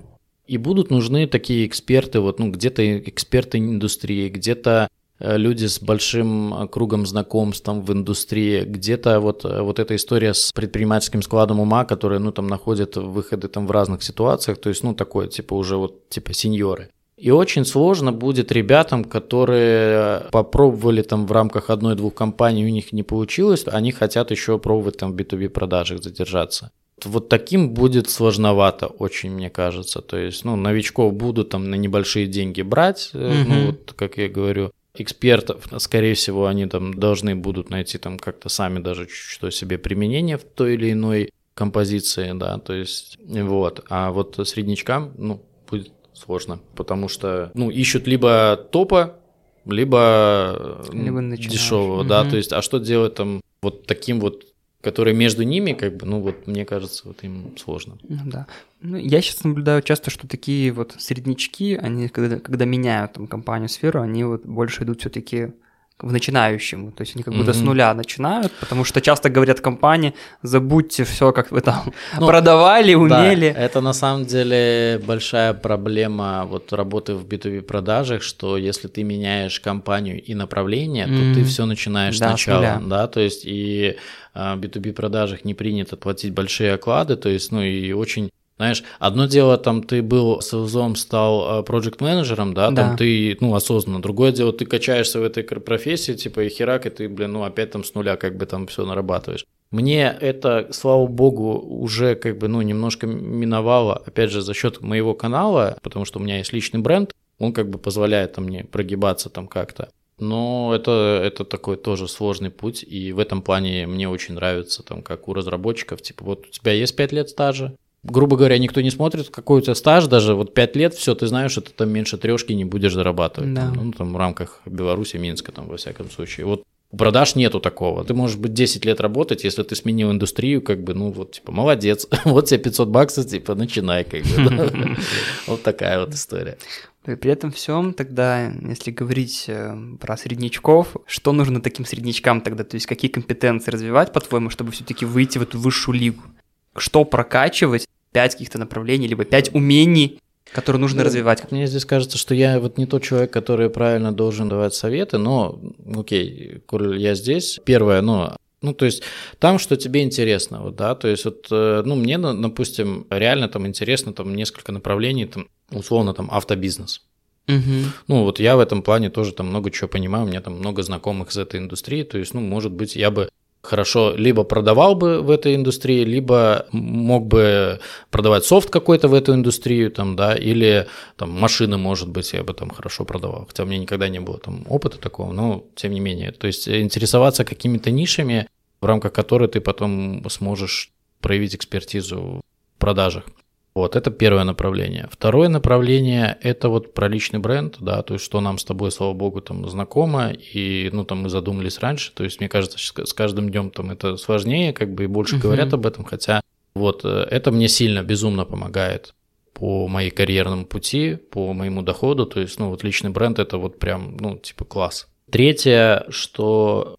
И будут нужны такие эксперты, вот, ну, где-то эксперты индустрии, где-то э, люди с большим кругом знакомств в индустрии, где-то вот, э, вот эта история с предпринимательским складом ума, которые, ну, там находят выходы там в разных ситуациях, то есть, ну, такое, типа, уже вот, типа, сеньоры. И очень сложно будет ребятам, которые попробовали там в рамках одной-двух компаний, у них не получилось, они хотят еще пробовать там в B2B продажах задержаться. Вот таким будет сложновато, очень, мне кажется. То есть, ну, новичков будут там на небольшие деньги брать, mm-hmm. ну, вот, как я говорю, экспертов, скорее всего, они там должны будут найти там как-то сами даже что себе применение в той или иной композиции, да, то есть, вот. А вот среднячкам, ну, будет сложно, потому что, ну, ищут либо топа, либо, либо дешевого, угу. да, то есть, а что делать там вот таким вот которые между ними, как бы, ну вот мне кажется, вот им сложно. Ну да. Ну, я сейчас наблюдаю часто, что такие вот среднячки, они когда, когда меняют там компанию, сферу, они вот больше идут все-таки в начинающему, то есть они как будто mm-hmm. с нуля начинают, потому что часто говорят компании, забудьте все, как вы там ну, продавали, умели. Да, это на самом деле большая проблема вот работы в B2B продажах, что если ты меняешь компанию и направление, mm-hmm. то ты все начинаешь да, сначала, да, то есть и а, в B2B продажах не принято платить большие оклады, то есть, ну и очень знаешь, одно дело, там, ты был селзом, стал проект-менеджером, да, да, там ты, ну, осознанно. Другое дело, ты качаешься в этой профессии, типа, и херак, и ты, блин, ну, опять там с нуля как бы там все нарабатываешь. Мне это, слава богу, уже как бы, ну, немножко миновало, опять же, за счет моего канала, потому что у меня есть личный бренд, он как бы позволяет там, мне прогибаться там как-то. Но это, это такой тоже сложный путь, и в этом плане мне очень нравится, там, как у разработчиков, типа, вот у тебя есть 5 лет стажа, грубо говоря, никто не смотрит, какой у тебя стаж, даже вот 5 лет, все, ты знаешь, что ты там меньше трешки не будешь зарабатывать. Да. Там, ну, там в рамках Беларуси, Минска, там, во всяком случае. Вот у продаж нету такого. Ты можешь быть 10 лет работать, если ты сменил индустрию, как бы, ну вот, типа, молодец, вот тебе 500 баксов, типа, начинай, как бы. Вот такая вот история. При этом всем тогда, если говорить э, про среднячков, что нужно таким среднячкам тогда? То есть какие компетенции развивать, по-твоему, чтобы все-таки выйти в эту высшую лигу? Что прокачивать? Пять каких-то направлений, либо пять умений, которые нужно ну, развивать. Мне здесь кажется, что я вот не тот человек, который правильно должен давать советы, но, окей, коль я здесь, первое, ну, ну, то есть там, что тебе интересно, вот, да, то есть вот, э, ну, мне, допустим, реально там интересно там несколько направлений, там, условно, там, автобизнес. Угу. Ну, вот я в этом плане тоже там много чего понимаю, у меня там много знакомых из этой индустрии, то есть, ну, может быть, я бы хорошо либо продавал бы в этой индустрии, либо мог бы продавать софт какой-то в эту индустрию, там, да, или там машины, может быть, я бы там хорошо продавал. Хотя у меня никогда не было там опыта такого, но тем не менее. То есть интересоваться какими-то нишами, в рамках которой ты потом сможешь проявить экспертизу в продажах. Вот, это первое направление. Второе направление – это вот про личный бренд, да, то есть что нам с тобой, слава богу, там знакомо, и, ну, там мы задумались раньше, то есть мне кажется, с каждым днем там это сложнее, как бы и больше uh-huh. говорят об этом, хотя вот э, это мне сильно, безумно помогает по моей карьерному пути, по моему доходу, то есть, ну, вот личный бренд – это вот прям, ну, типа класс. Третье, что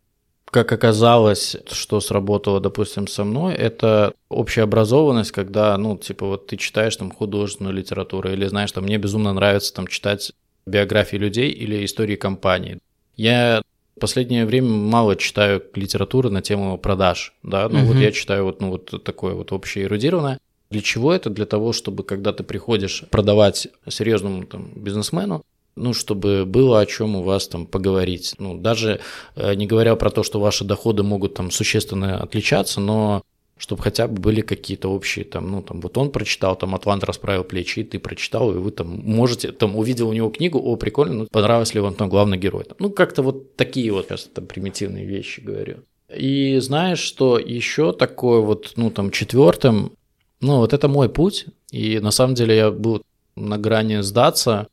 как оказалось, что сработало, допустим, со мной, это общая образованность, когда, ну, типа, вот ты читаешь там художественную литературу, или, знаешь, там, мне безумно нравится там читать биографии людей или истории компаний. Я в последнее время мало читаю литературы на тему продаж, да, но угу. вот я читаю вот, ну, вот такое вот общее эрудированное. Для чего это? Для того, чтобы когда ты приходишь продавать серьезному там, бизнесмену, ну, чтобы было о чем у вас там поговорить. Ну, даже э, не говоря про то, что ваши доходы могут там существенно отличаться, но чтобы хотя бы были какие-то общие, там, ну, там, вот он прочитал, там, Атлант расправил плечи, и ты прочитал, и вы там можете, там, увидел у него книгу, о, прикольно, ну, понравился ли вам там главный герой. Ну, как-то вот такие вот, сейчас там, примитивные вещи говорю. И знаешь, что еще такое вот, ну, там, четвертым, ну, вот это мой путь, и на самом деле я был на грани сдаться,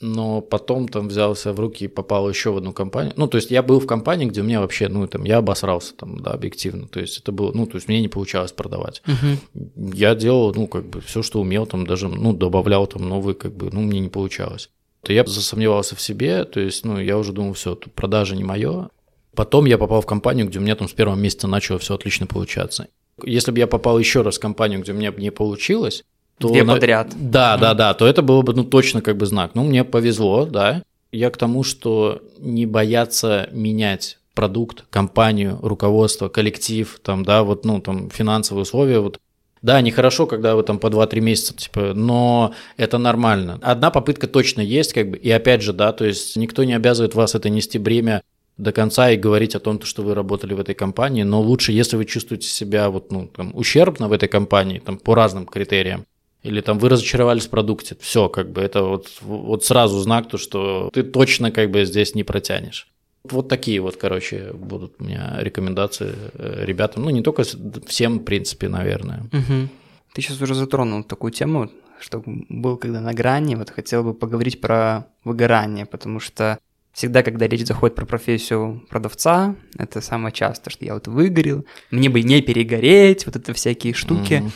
но потом там взялся в руки и попал еще в одну компанию. Ну, то есть я был в компании, где у меня вообще, ну, там, я обосрался там, да, объективно. То есть это было, ну, то есть мне не получалось продавать. Угу. Я делал, ну, как бы все, что умел, там, даже, ну, добавлял там новые, как бы, ну, мне не получалось. То я засомневался в себе, то есть, ну, я уже думал, все, продажа не мое. Потом я попал в компанию, где у меня там с первого месяца начало все отлично получаться. Если бы я попал еще раз в компанию, где у меня не получилось, то на... подряд. Да, да, да, то это было бы ну, точно как бы знак. Ну, мне повезло, да. Я к тому, что не бояться менять продукт, компанию, руководство, коллектив, там, да, вот, ну, там, финансовые условия, вот, да, нехорошо, когда вы там по 2-3 месяца, типа, но это нормально. Одна попытка точно есть, как бы, и опять же, да, то есть никто не обязывает вас это нести бремя до конца и говорить о том, что вы работали в этой компании, но лучше, если вы чувствуете себя вот, ну, там, ущербно в этой компании, там, по разным критериям, или там вы разочаровались в продукте, все, как бы это вот, вот сразу знак, то, что ты точно как бы здесь не протянешь. Вот такие вот, короче, будут у меня рекомендации э, ребятам, ну не только всем, в принципе, наверное. Угу. Ты сейчас уже затронул такую тему, что был когда на грани, вот хотел бы поговорить про выгорание, потому что всегда, когда речь заходит про профессию продавца, это самое часто, что я вот выгорел, мне бы не перегореть, вот это всякие штуки. Угу.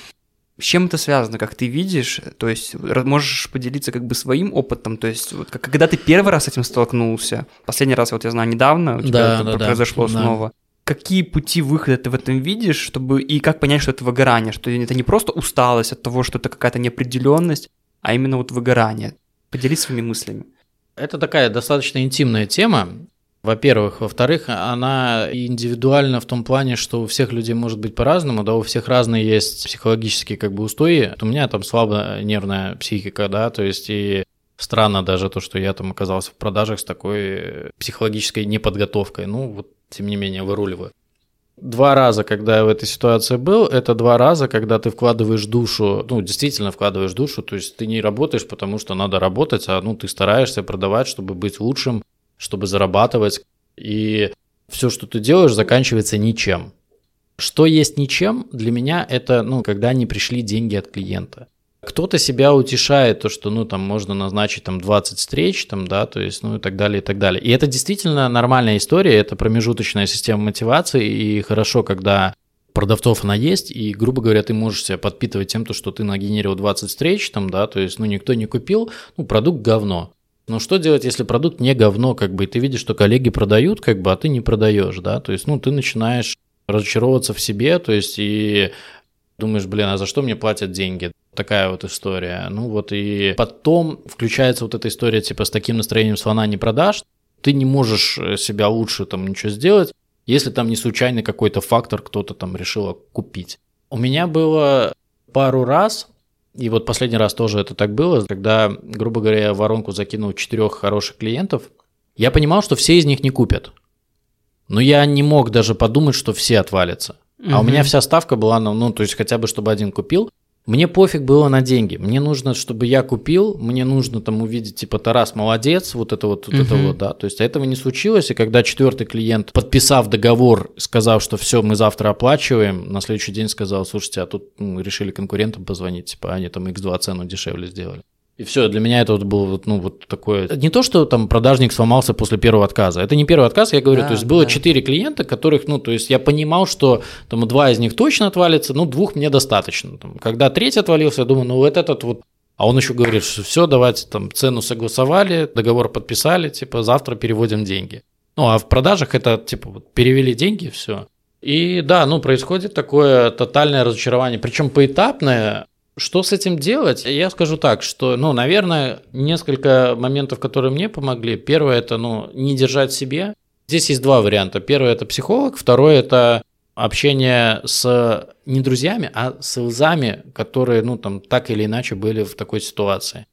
С чем это связано, как ты видишь? То есть можешь поделиться как бы своим опытом, то есть вот, когда ты первый раз с этим столкнулся, последний раз, вот я знаю, недавно у тебя да, это да, произошло да. снова, какие пути выхода ты в этом видишь, чтобы и как понять, что это выгорание, что это не просто усталость от того, что это какая-то неопределенность, а именно вот выгорание. Поделись своими мыслями. Это такая достаточно интимная тема, во-первых. Во-вторых, она индивидуальна в том плане, что у всех людей может быть по-разному, да, у всех разные есть психологические как бы устои. У меня там слабо нервная психика, да, то есть и странно даже то, что я там оказался в продажах с такой психологической неподготовкой. Ну, вот, тем не менее, выруливаю. Два раза, когда я в этой ситуации был, это два раза, когда ты вкладываешь душу, ну, действительно вкладываешь душу, то есть ты не работаешь, потому что надо работать, а ну, ты стараешься продавать, чтобы быть лучшим чтобы зарабатывать, и все, что ты делаешь, заканчивается ничем. Что есть ничем, для меня это, ну, когда не пришли деньги от клиента. Кто-то себя утешает, то, что, ну, там, можно назначить, там, 20 встреч, там, да, то есть, ну, и так далее, и так далее. И это действительно нормальная история, это промежуточная система мотивации, и хорошо, когда продавцов она есть, и, грубо говоря, ты можешь себя подпитывать тем, то, что ты нагенерил 20 встреч, там, да, то есть, ну, никто не купил, ну, продукт говно. Но что делать, если продукт не говно, как бы, и ты видишь, что коллеги продают, как бы, а ты не продаешь, да, то есть, ну, ты начинаешь разочаровываться в себе, то есть, и думаешь, блин, а за что мне платят деньги? Такая вот история. Ну вот и потом включается вот эта история типа с таким настроением слона не продашь, ты не можешь э, себя лучше там ничего сделать, если там не случайный какой-то фактор кто-то там решил купить. У меня было пару раз, и вот последний раз тоже это так было, когда, грубо говоря, я в воронку закинул четырех хороших клиентов, я понимал, что все из них не купят. Но я не мог даже подумать, что все отвалятся. А у меня вся ставка была, ну, ну, то есть хотя бы, чтобы один купил. Мне пофиг было на деньги. Мне нужно, чтобы я купил, мне нужно там увидеть, типа, Тарас молодец, вот это вот, вот uh-huh. это вот, да. То есть этого не случилось, и когда четвертый клиент, подписав договор, сказал, что все, мы завтра оплачиваем, на следующий день сказал, слушайте, а тут ну, решили конкурентам позвонить, типа, они там x2 цену дешевле сделали. И все, для меня это вот было ну, вот такое... Не то, что там продажник сломался после первого отказа. Это не первый отказ, я говорю. Да, то есть было четыре да. клиента, которых, ну, то есть я понимал, что там два из них точно отвалится, ну, двух мне достаточно. Там, когда третий отвалился, я думаю, ну, вот этот вот а он еще говорит, что все, давайте там цену согласовали, договор подписали, типа завтра переводим деньги. Ну, а в продажах это типа вот перевели деньги, все. И да, ну, происходит такое тотальное разочарование, причем поэтапное, что с этим делать? Я скажу так, что, ну, наверное, несколько моментов, которые мне помогли. Первое – это, ну, не держать себе. Здесь есть два варианта. Первый – это психолог, второй – это общение с не друзьями, а с илзами, которые, ну, там, так или иначе были в такой ситуации.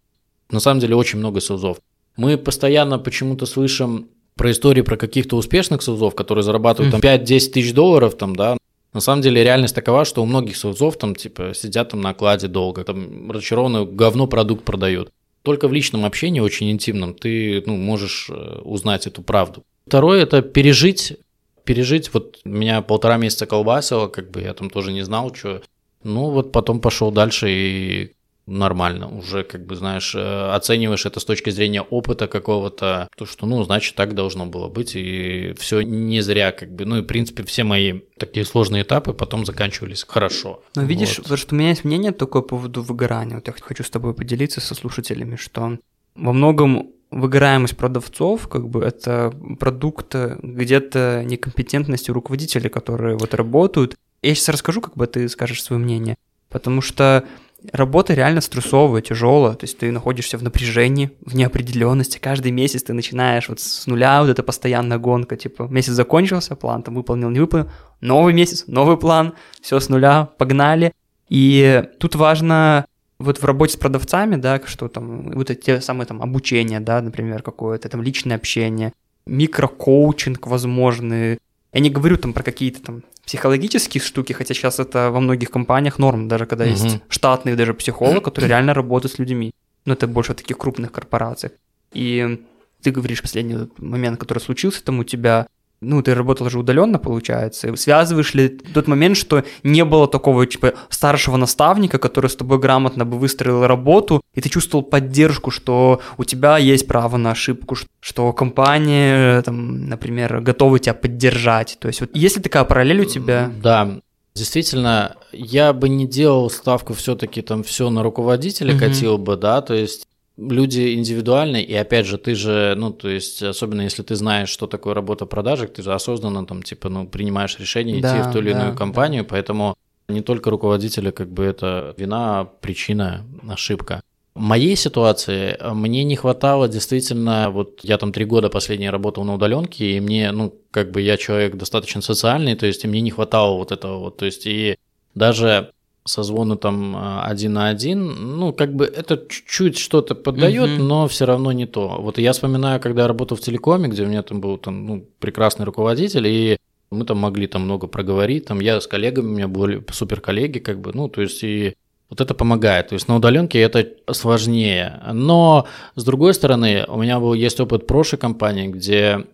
На самом деле очень много СУЗов. Мы постоянно почему-то слышим про истории про каких-то успешных СУЗов, которые зарабатывают там 5-10 тысяч долларов, там, да, на самом деле реальность такова, что у многих соусов там типа сидят там на окладе долго, там разочарованно говно продукт продают. Только в личном общении, очень интимном, ты ну, можешь э, узнать эту правду. Второе – это пережить, пережить, вот меня полтора месяца колбасило, как бы я там тоже не знал, что. Ну вот потом пошел дальше и нормально. Уже, как бы, знаешь, э, оцениваешь это с точки зрения опыта какого-то, то, что, ну, значит, так должно было быть, и все не зря, как бы. Ну, и, в принципе, все мои такие сложные этапы потом заканчивались хорошо. Но видишь, вот. что у меня есть мнение такое по поводу выгорания. Вот я хочу с тобой поделиться со слушателями, что во многом выгораемость продавцов, как бы это продукт где-то некомпетентности руководителей, которые вот работают. Я сейчас расскажу, как бы ты скажешь свое мнение. Потому что Работа реально стрессовая, тяжелая, то есть ты находишься в напряжении, в неопределенности. Каждый месяц ты начинаешь вот с нуля, вот эта постоянная гонка, типа месяц закончился, план там выполнил, не выполнил, новый месяц, новый план, все с нуля, погнали. И тут важно вот в работе с продавцами, да, что там, вот эти самые там обучения, да, например, какое-то там личное общение, микрокоучинг возможный. Я не говорю там про какие-то там психологические штуки, хотя сейчас это во многих компаниях норм, даже когда угу. есть штатный даже психолог, который реально работает с людьми. Но это больше в таких крупных корпорациях. И ты говоришь последний момент, который случился там у тебя, ну, ты работал же удаленно, получается. Связываешь ли тот момент, что не было такого, типа, старшего наставника, который с тобой грамотно бы выстроил работу, и ты чувствовал поддержку, что у тебя есть право на ошибку, что компания, там, например, готова тебя поддержать. То есть вот есть ли такая параллель у тебя? Да, Действительно, я бы не делал ставку все-таки там все на руководителя mm-hmm. катил бы, да, то есть люди индивидуальные, и опять же, ты же, ну, то есть, особенно если ты знаешь, что такое работа продажек, ты же осознанно там, типа, ну, принимаешь решение да, идти в ту или да, иную компанию, да. поэтому не только руководителя, как бы это вина, причина, ошибка. В моей ситуации э, мне не хватало действительно, вот я там три года последние работал на удаленке, и мне, ну, как бы я человек достаточно социальный, то есть и мне не хватало вот этого вот, то есть и даже созвоны там а, один на один, ну, как бы это чуть-чуть что-то поддает, угу. но все равно не то. Вот я вспоминаю, когда я работал в телекоме, где у меня там был там, ну, прекрасный руководитель, и мы там могли там много проговорить, там я с коллегами, у меня были супер коллеги, как бы, ну, то есть и Вот это помогает. То есть на удаленке это сложнее. Но, с другой стороны, у меня был, есть опыт прошлой компании, где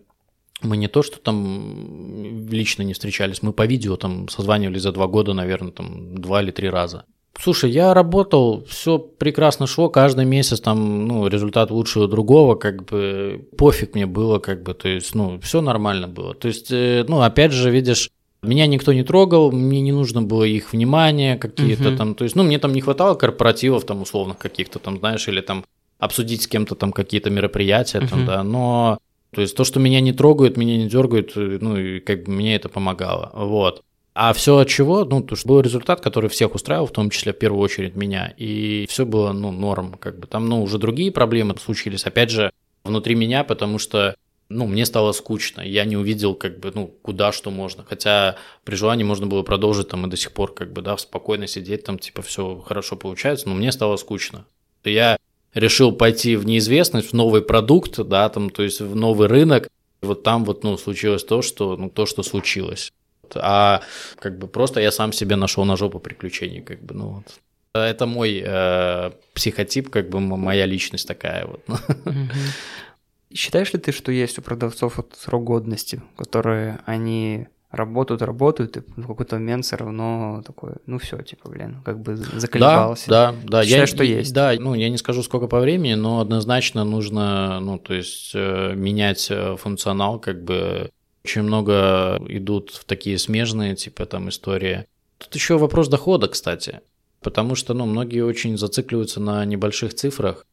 мы не то, что там лично не встречались, мы по видео там созванивались за два года, наверное, там два или три раза. Слушай, я работал, все прекрасно шло, каждый месяц там, ну, результат лучше у другого, как бы пофиг мне было, как бы, то есть, ну, все нормально было. То есть, э, ну, опять же, видишь, меня никто не трогал, мне не нужно было их внимание какие-то uh-huh. там, то есть, ну, мне там не хватало корпоративов там условных каких-то там, знаешь, или там обсудить с кем-то там какие-то мероприятия uh-huh. там, да, но то есть то, что меня не трогают, меня не дергают, э, ну, и как бы мне это помогало, вот. А все от чего? Ну, то, что был результат, который всех устраивал, в том числе в первую очередь меня, и все было, ну, норм, как бы там, ну, уже другие проблемы случились, опять же, внутри меня, потому что ну, мне стало скучно, я не увидел, как бы, ну, куда что можно, хотя при желании можно было продолжить там и до сих пор, как бы, да, спокойно сидеть, там, типа, все хорошо получается, но мне стало скучно. Я решил пойти в неизвестность, в новый продукт, да, там, то есть в новый рынок, вот там вот, ну, случилось то, что, ну, то, что случилось. А как бы просто я сам себе нашел на жопу приключений, как бы, ну, вот. Это мой э, психотип, как бы моя личность такая вот. Считаешь ли ты, что есть у продавцов вот срок годности, которые они работают, работают, и в какой-то момент все равно такой, ну все, типа, блин, как бы заколебался. Да, да, да. Считаю, я, что есть. Да, ну я не скажу сколько по времени, но однозначно нужно, ну то есть э, менять э, функционал, как бы очень много идут в такие смежные, типа там истории. Тут еще вопрос дохода, кстати, потому что, ну, многие очень зацикливаются на небольших цифрах,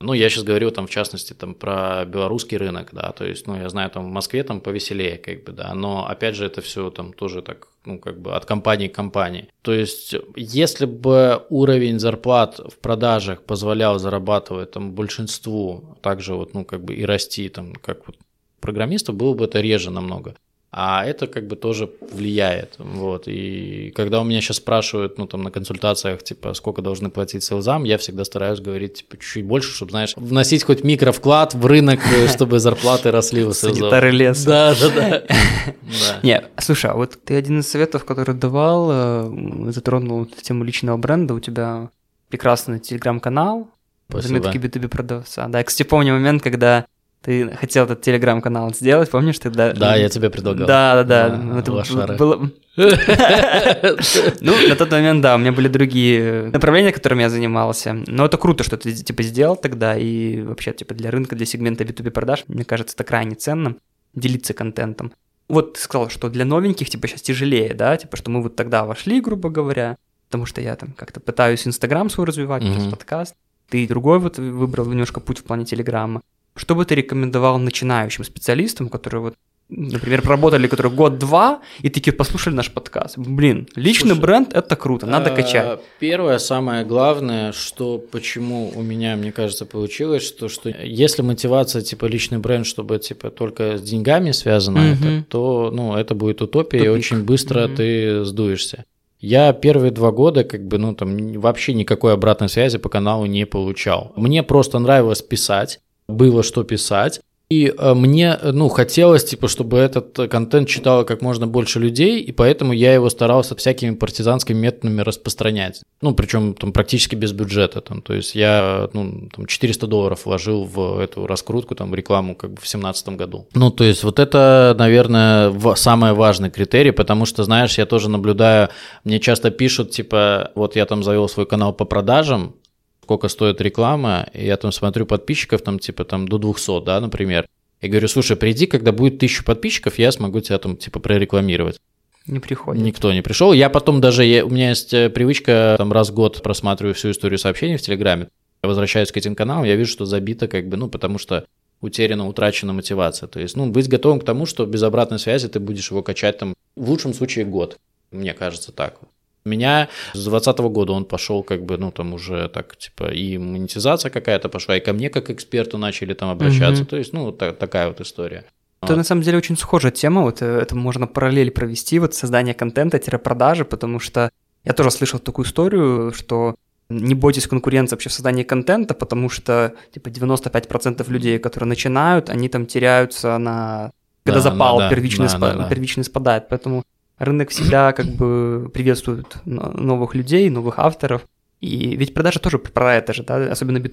ну, я сейчас говорю там, в частности, там, про белорусский рынок, да, то есть, ну, я знаю, там, в Москве там повеселее, как бы, да, но, опять же, это все там тоже так, ну, как бы от компании к компании. То есть, если бы уровень зарплат в продажах позволял зарабатывать там большинству, также вот, ну, как бы и расти, там, как вот программистов, было бы это реже намного. А это как бы тоже влияет. Вот. И когда у меня сейчас спрашивают, ну, там, на консультациях, типа, сколько должны платить селзам, я всегда стараюсь говорить, типа, чуть-чуть больше, чтобы, знаешь, вносить хоть микровклад в рынок, э, чтобы зарплаты росли у селзов. Санитары леса. Да, да, да. Не, слушай, а вот ты один из советов, который давал, э, затронул тему личного бренда, у тебя прекрасный телеграм-канал, заметки B2B продавца. Да, я, кстати, помню момент, когда ты хотел этот телеграм-канал сделать, помнишь, ты да? Да, я тебе предлагал. Да, да, да. Это было... Ну, на тот момент, да, у меня были другие направления, которыми я занимался. Но это круто, что ты, типа, сделал тогда, и вообще, типа, для рынка, для сегмента B2B продаж, мне кажется, это крайне ценно, делиться контентом. Вот ты сказал, что для новеньких, типа, сейчас тяжелее, да, типа, что мы вот тогда вошли, грубо говоря, потому что я там как-то пытаюсь Инстаграм свой развивать, mm-hmm. подкаст. Ты другой вот выбрал немножко путь в плане Телеграма. Что бы ты рекомендовал начинающим специалистам, которые вот например, проработали, которые год-два, и такие послушали наш подкаст. Блин, личный Слушай, бренд это круто, надо а, качать. Первое, самое главное, что почему у меня, мне кажется, получилось, что, что если мотивация типа личный бренд, чтобы типа только с деньгами связано, угу. это, то ну, это будет утопия, Тупик. и очень быстро угу. ты сдуешься. Я первые два года как бы, ну, там вообще никакой обратной связи по каналу не получал. Мне просто нравилось писать было что писать. И э, мне, ну, хотелось, типа, чтобы этот контент читало как можно больше людей, и поэтому я его старался всякими партизанскими методами распространять. Ну, причем там практически без бюджета. Там, то есть я, ну, там 400 долларов вложил в эту раскрутку, там, рекламу как бы в 2017 году. Ну, то есть вот это, наверное, самый важный критерий, потому что, знаешь, я тоже наблюдаю, мне часто пишут, типа, вот я там завел свой канал по продажам, сколько стоит реклама, и я там смотрю подписчиков, там типа там до 200, да, например, и говорю, слушай, приди, когда будет 1000 подписчиков, я смогу тебя там типа прорекламировать. Не приходит. Никто не пришел. Я потом даже, я, у меня есть э, привычка, там раз в год просматриваю всю историю сообщений в Телеграме, я возвращаюсь к этим каналам, я вижу, что забито как бы, ну, потому что утеряна, утрачена мотивация. То есть, ну, быть готовым к тому, что без обратной связи ты будешь его качать там, в лучшем случае, год. Мне кажется так. Меня с 2020 года он пошел как бы, ну, там уже так, типа, и монетизация какая-то пошла, и ко мне как эксперту начали там обращаться. Угу. То есть, ну, та- такая вот история. Это вот. на самом деле очень схожая тема, вот э, это можно параллель провести, вот создание контента-продажи, потому что я тоже слышал такую историю, что не бойтесь конкуренции вообще в создании контента, потому что типа 95% людей, которые начинают, они там теряются на... Когда да, запал да, первичный, да, спа... да, да. первичный спадает, поэтому рынок всегда как бы приветствует новых людей, новых авторов. И ведь продажи тоже про это же, да, особенно b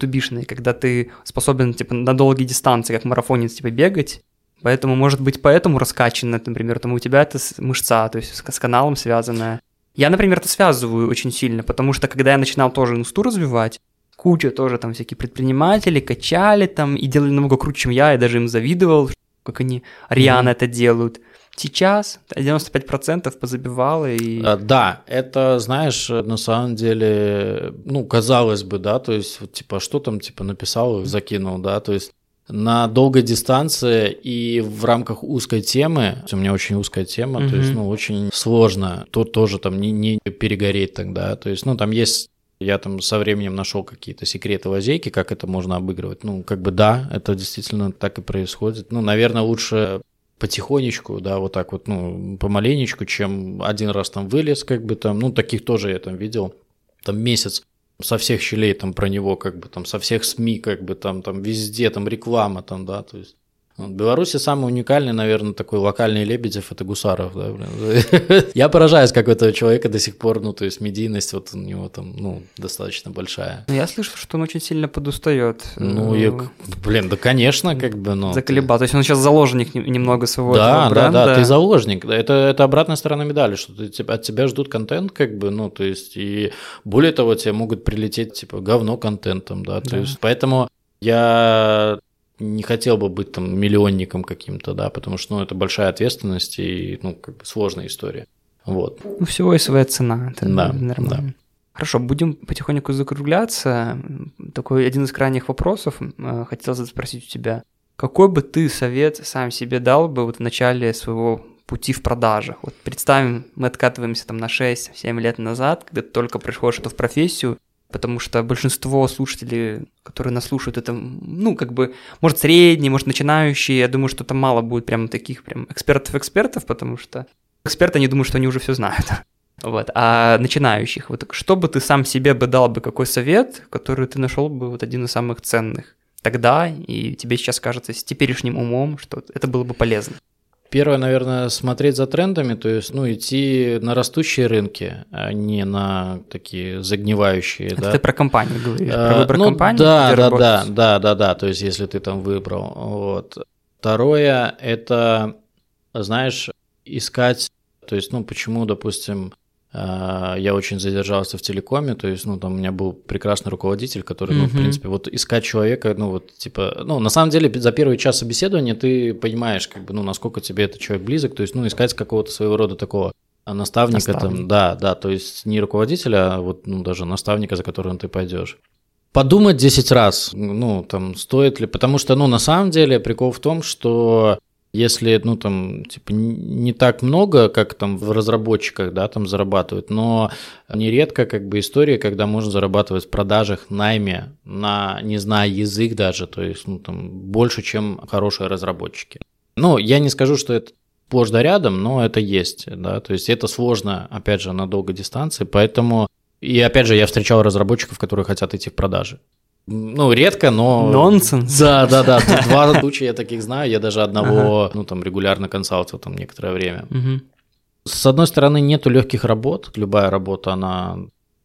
когда ты способен, типа, на долгие дистанции, как марафонец, типа, бегать, Поэтому, может быть, поэтому раскачано, например, там у тебя это мышца, то есть с, каналом связанная. Я, например, это связываю очень сильно, потому что когда я начинал тоже инсту развивать, куча тоже там всякие предприниматели качали там и делали намного круче, чем я, я даже им завидовал, как они рьяно mm-hmm. это делают. Сейчас 95% позабивало и... А, да, это, знаешь, на самом деле, ну, казалось бы, да, то есть, вот, типа, что там, типа, написал, закинул, да, то есть на долгой дистанции и в рамках узкой темы, у меня очень узкая тема, mm-hmm. то есть, ну, очень сложно, тут тоже там не, не перегореть тогда, то есть, ну, там есть я там со временем нашел какие-то секреты лазейки, как это можно обыгрывать. Ну, как бы да, это действительно так и происходит. Ну, наверное, лучше потихонечку, да, вот так вот, ну, помаленечку, чем один раз там вылез, как бы там, ну, таких тоже я там видел, там месяц со всех щелей там про него, как бы там со всех СМИ, как бы там, там везде там реклама там, да, то есть в Беларуси самый уникальный, наверное, такой локальный Лебедев – это Гусаров, да, блин. Я поражаюсь, как у этого человека до сих пор, ну, то есть медийность вот у него там, ну, достаточно большая. Я слышу, что он очень сильно подустает. Ну, я, блин, да, конечно, как бы, ну. Заколебал, то есть он сейчас заложник немного своего да, бренда. Да, да, ты заложник, это, это обратная сторона медали, что ты, от тебя ждут контент, как бы, ну, то есть, и более того, тебе могут прилететь, типа, говно контентом, да, то да. есть, поэтому я не хотел бы быть там миллионником каким-то, да, потому что, ну, это большая ответственность и, ну, как бы сложная история. Вот. Ну, всего и своя цена, это да, нормально. Да. Хорошо, будем потихоньку закругляться. Такой один из крайних вопросов э, хотел спросить у тебя. Какой бы ты совет сам себе дал бы вот в начале своего пути в продажах? Вот представим, мы откатываемся там на 6-7 лет назад, когда ты только приходишь в профессию, потому что большинство слушателей, которые нас слушают, это, ну, как бы, может, средние, может, начинающие, я думаю, что там мало будет прям таких прям экспертов-экспертов, потому что эксперты, они думают, что они уже все знают. Вот. А начинающих, вот что бы ты сам себе бы дал бы какой совет, который ты нашел бы вот один из самых ценных тогда, и тебе сейчас кажется с теперешним умом, что это было бы полезно? Первое, наверное, смотреть за трендами, то есть, ну, идти на растущие рынки, а не на такие загнивающие. Это да. ты про компанию говоришь, про а, выбор ну, компании? Да, да, да, да, да, да, то есть, если ты там выбрал. Вот. Второе, это, знаешь, искать, то есть, ну, почему, допустим, я очень задержался в телекоме, то есть, ну, там у меня был прекрасный руководитель, который, ну, в принципе, вот искать человека, ну, вот, типа, ну, на самом деле, за первый час собеседования ты понимаешь, как бы, ну, насколько тебе этот человек близок, то есть, ну, искать какого-то своего рода такого наставника, Наставник. там, да, да, то есть не руководителя, а вот, ну, даже наставника, за которым ты пойдешь. Подумать 10 раз, ну, там, стоит ли, потому что, ну, на самом деле, прикол в том, что если, ну, там, типа, не так много, как там в разработчиках, да, там зарабатывают, но нередко, как бы, история, когда можно зарабатывать в продажах, найме, на, не зная язык даже, то есть, ну, там, больше, чем хорошие разработчики. Ну, я не скажу, что это сплошь да рядом, но это есть, да, то есть это сложно, опять же, на долгой дистанции, поэтому и опять же, я встречал разработчиков, которые хотят идти в продажи. Ну, редко, но... Нонсенс. Да, да, да. Два случая я таких знаю. Я даже одного, ага. ну, там, регулярно консалтил там некоторое время. Угу. С одной стороны, нету легких работ. Любая работа, она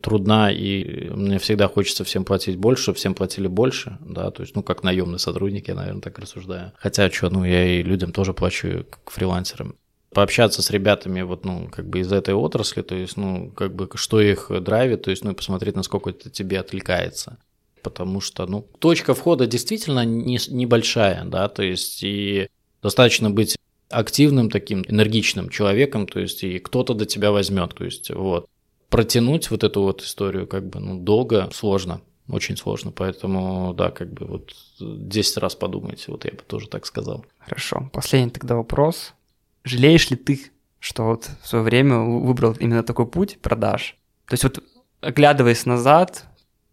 трудна, и мне всегда хочется всем платить больше, чтобы всем платили больше, да, то есть, ну, как наемный сотрудник, я, наверное, так рассуждаю. Хотя, что, ну, я и людям тоже плачу, как фрилансерам. Пообщаться с ребятами вот, ну, как бы из этой отрасли, то есть, ну, как бы, что их драйвит, то есть, ну, посмотреть, насколько это тебе отвлекается потому что, ну, точка входа действительно не, небольшая, да, то есть и достаточно быть активным таким энергичным человеком, то есть и кто-то до тебя возьмет, то есть вот протянуть вот эту вот историю как бы ну долго сложно, очень сложно, поэтому да, как бы вот 10 раз подумайте, вот я бы тоже так сказал. Хорошо, последний тогда вопрос. Жалеешь ли ты, что вот в свое время выбрал именно такой путь продаж? То есть вот оглядываясь назад,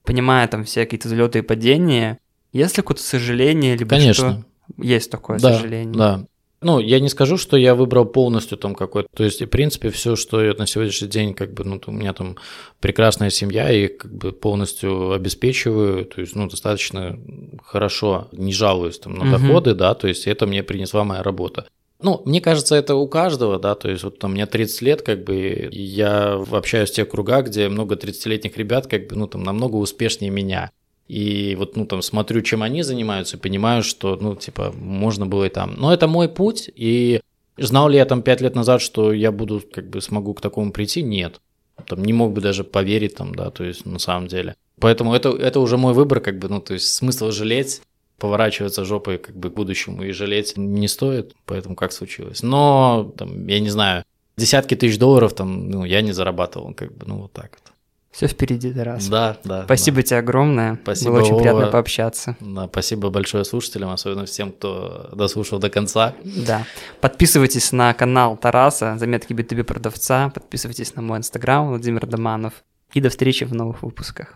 понимая там все какие-то взлеты и падения, есть ли какое-то сожаление, либо Конечно. что есть такое да, сожаление? Да. Ну, я не скажу, что я выбрал полностью там какой-то. То есть, в принципе, все, что я на сегодняшний день, как бы, ну, у меня там прекрасная семья, и как бы полностью обеспечиваю, то есть, ну, достаточно хорошо, не жалуюсь там на угу. доходы, да, то есть это мне принесла моя работа. Ну, мне кажется, это у каждого, да, то есть вот там мне 30 лет, как бы, я общаюсь в тех кругах, где много 30-летних ребят, как бы, ну, там, намного успешнее меня. И вот, ну, там, смотрю, чем они занимаются, понимаю, что, ну, типа, можно было и там. Но это мой путь, и знал ли я там 5 лет назад, что я буду, как бы, смогу к такому прийти? Нет. Там не мог бы даже поверить там, да, то есть, на самом деле. Поэтому это, это уже мой выбор, как бы, ну, то есть, смысл жалеть поворачиваться жопой как бы к будущему и жалеть не стоит, поэтому как случилось. Но, там, я не знаю, десятки тысяч долларов там, ну, я не зарабатывал, как бы, ну, вот так вот. Все впереди, раз. Да, да. Спасибо да. тебе огромное. Спасибо, Было очень Вова. приятно пообщаться. Да, спасибо большое слушателям, особенно всем, кто дослушал до конца. Да. Подписывайтесь на канал Тараса, заметки B2B продавца, подписывайтесь на мой инстаграм Владимир Доманов. И до встречи в новых выпусках.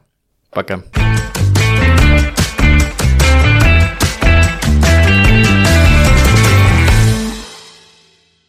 Пока.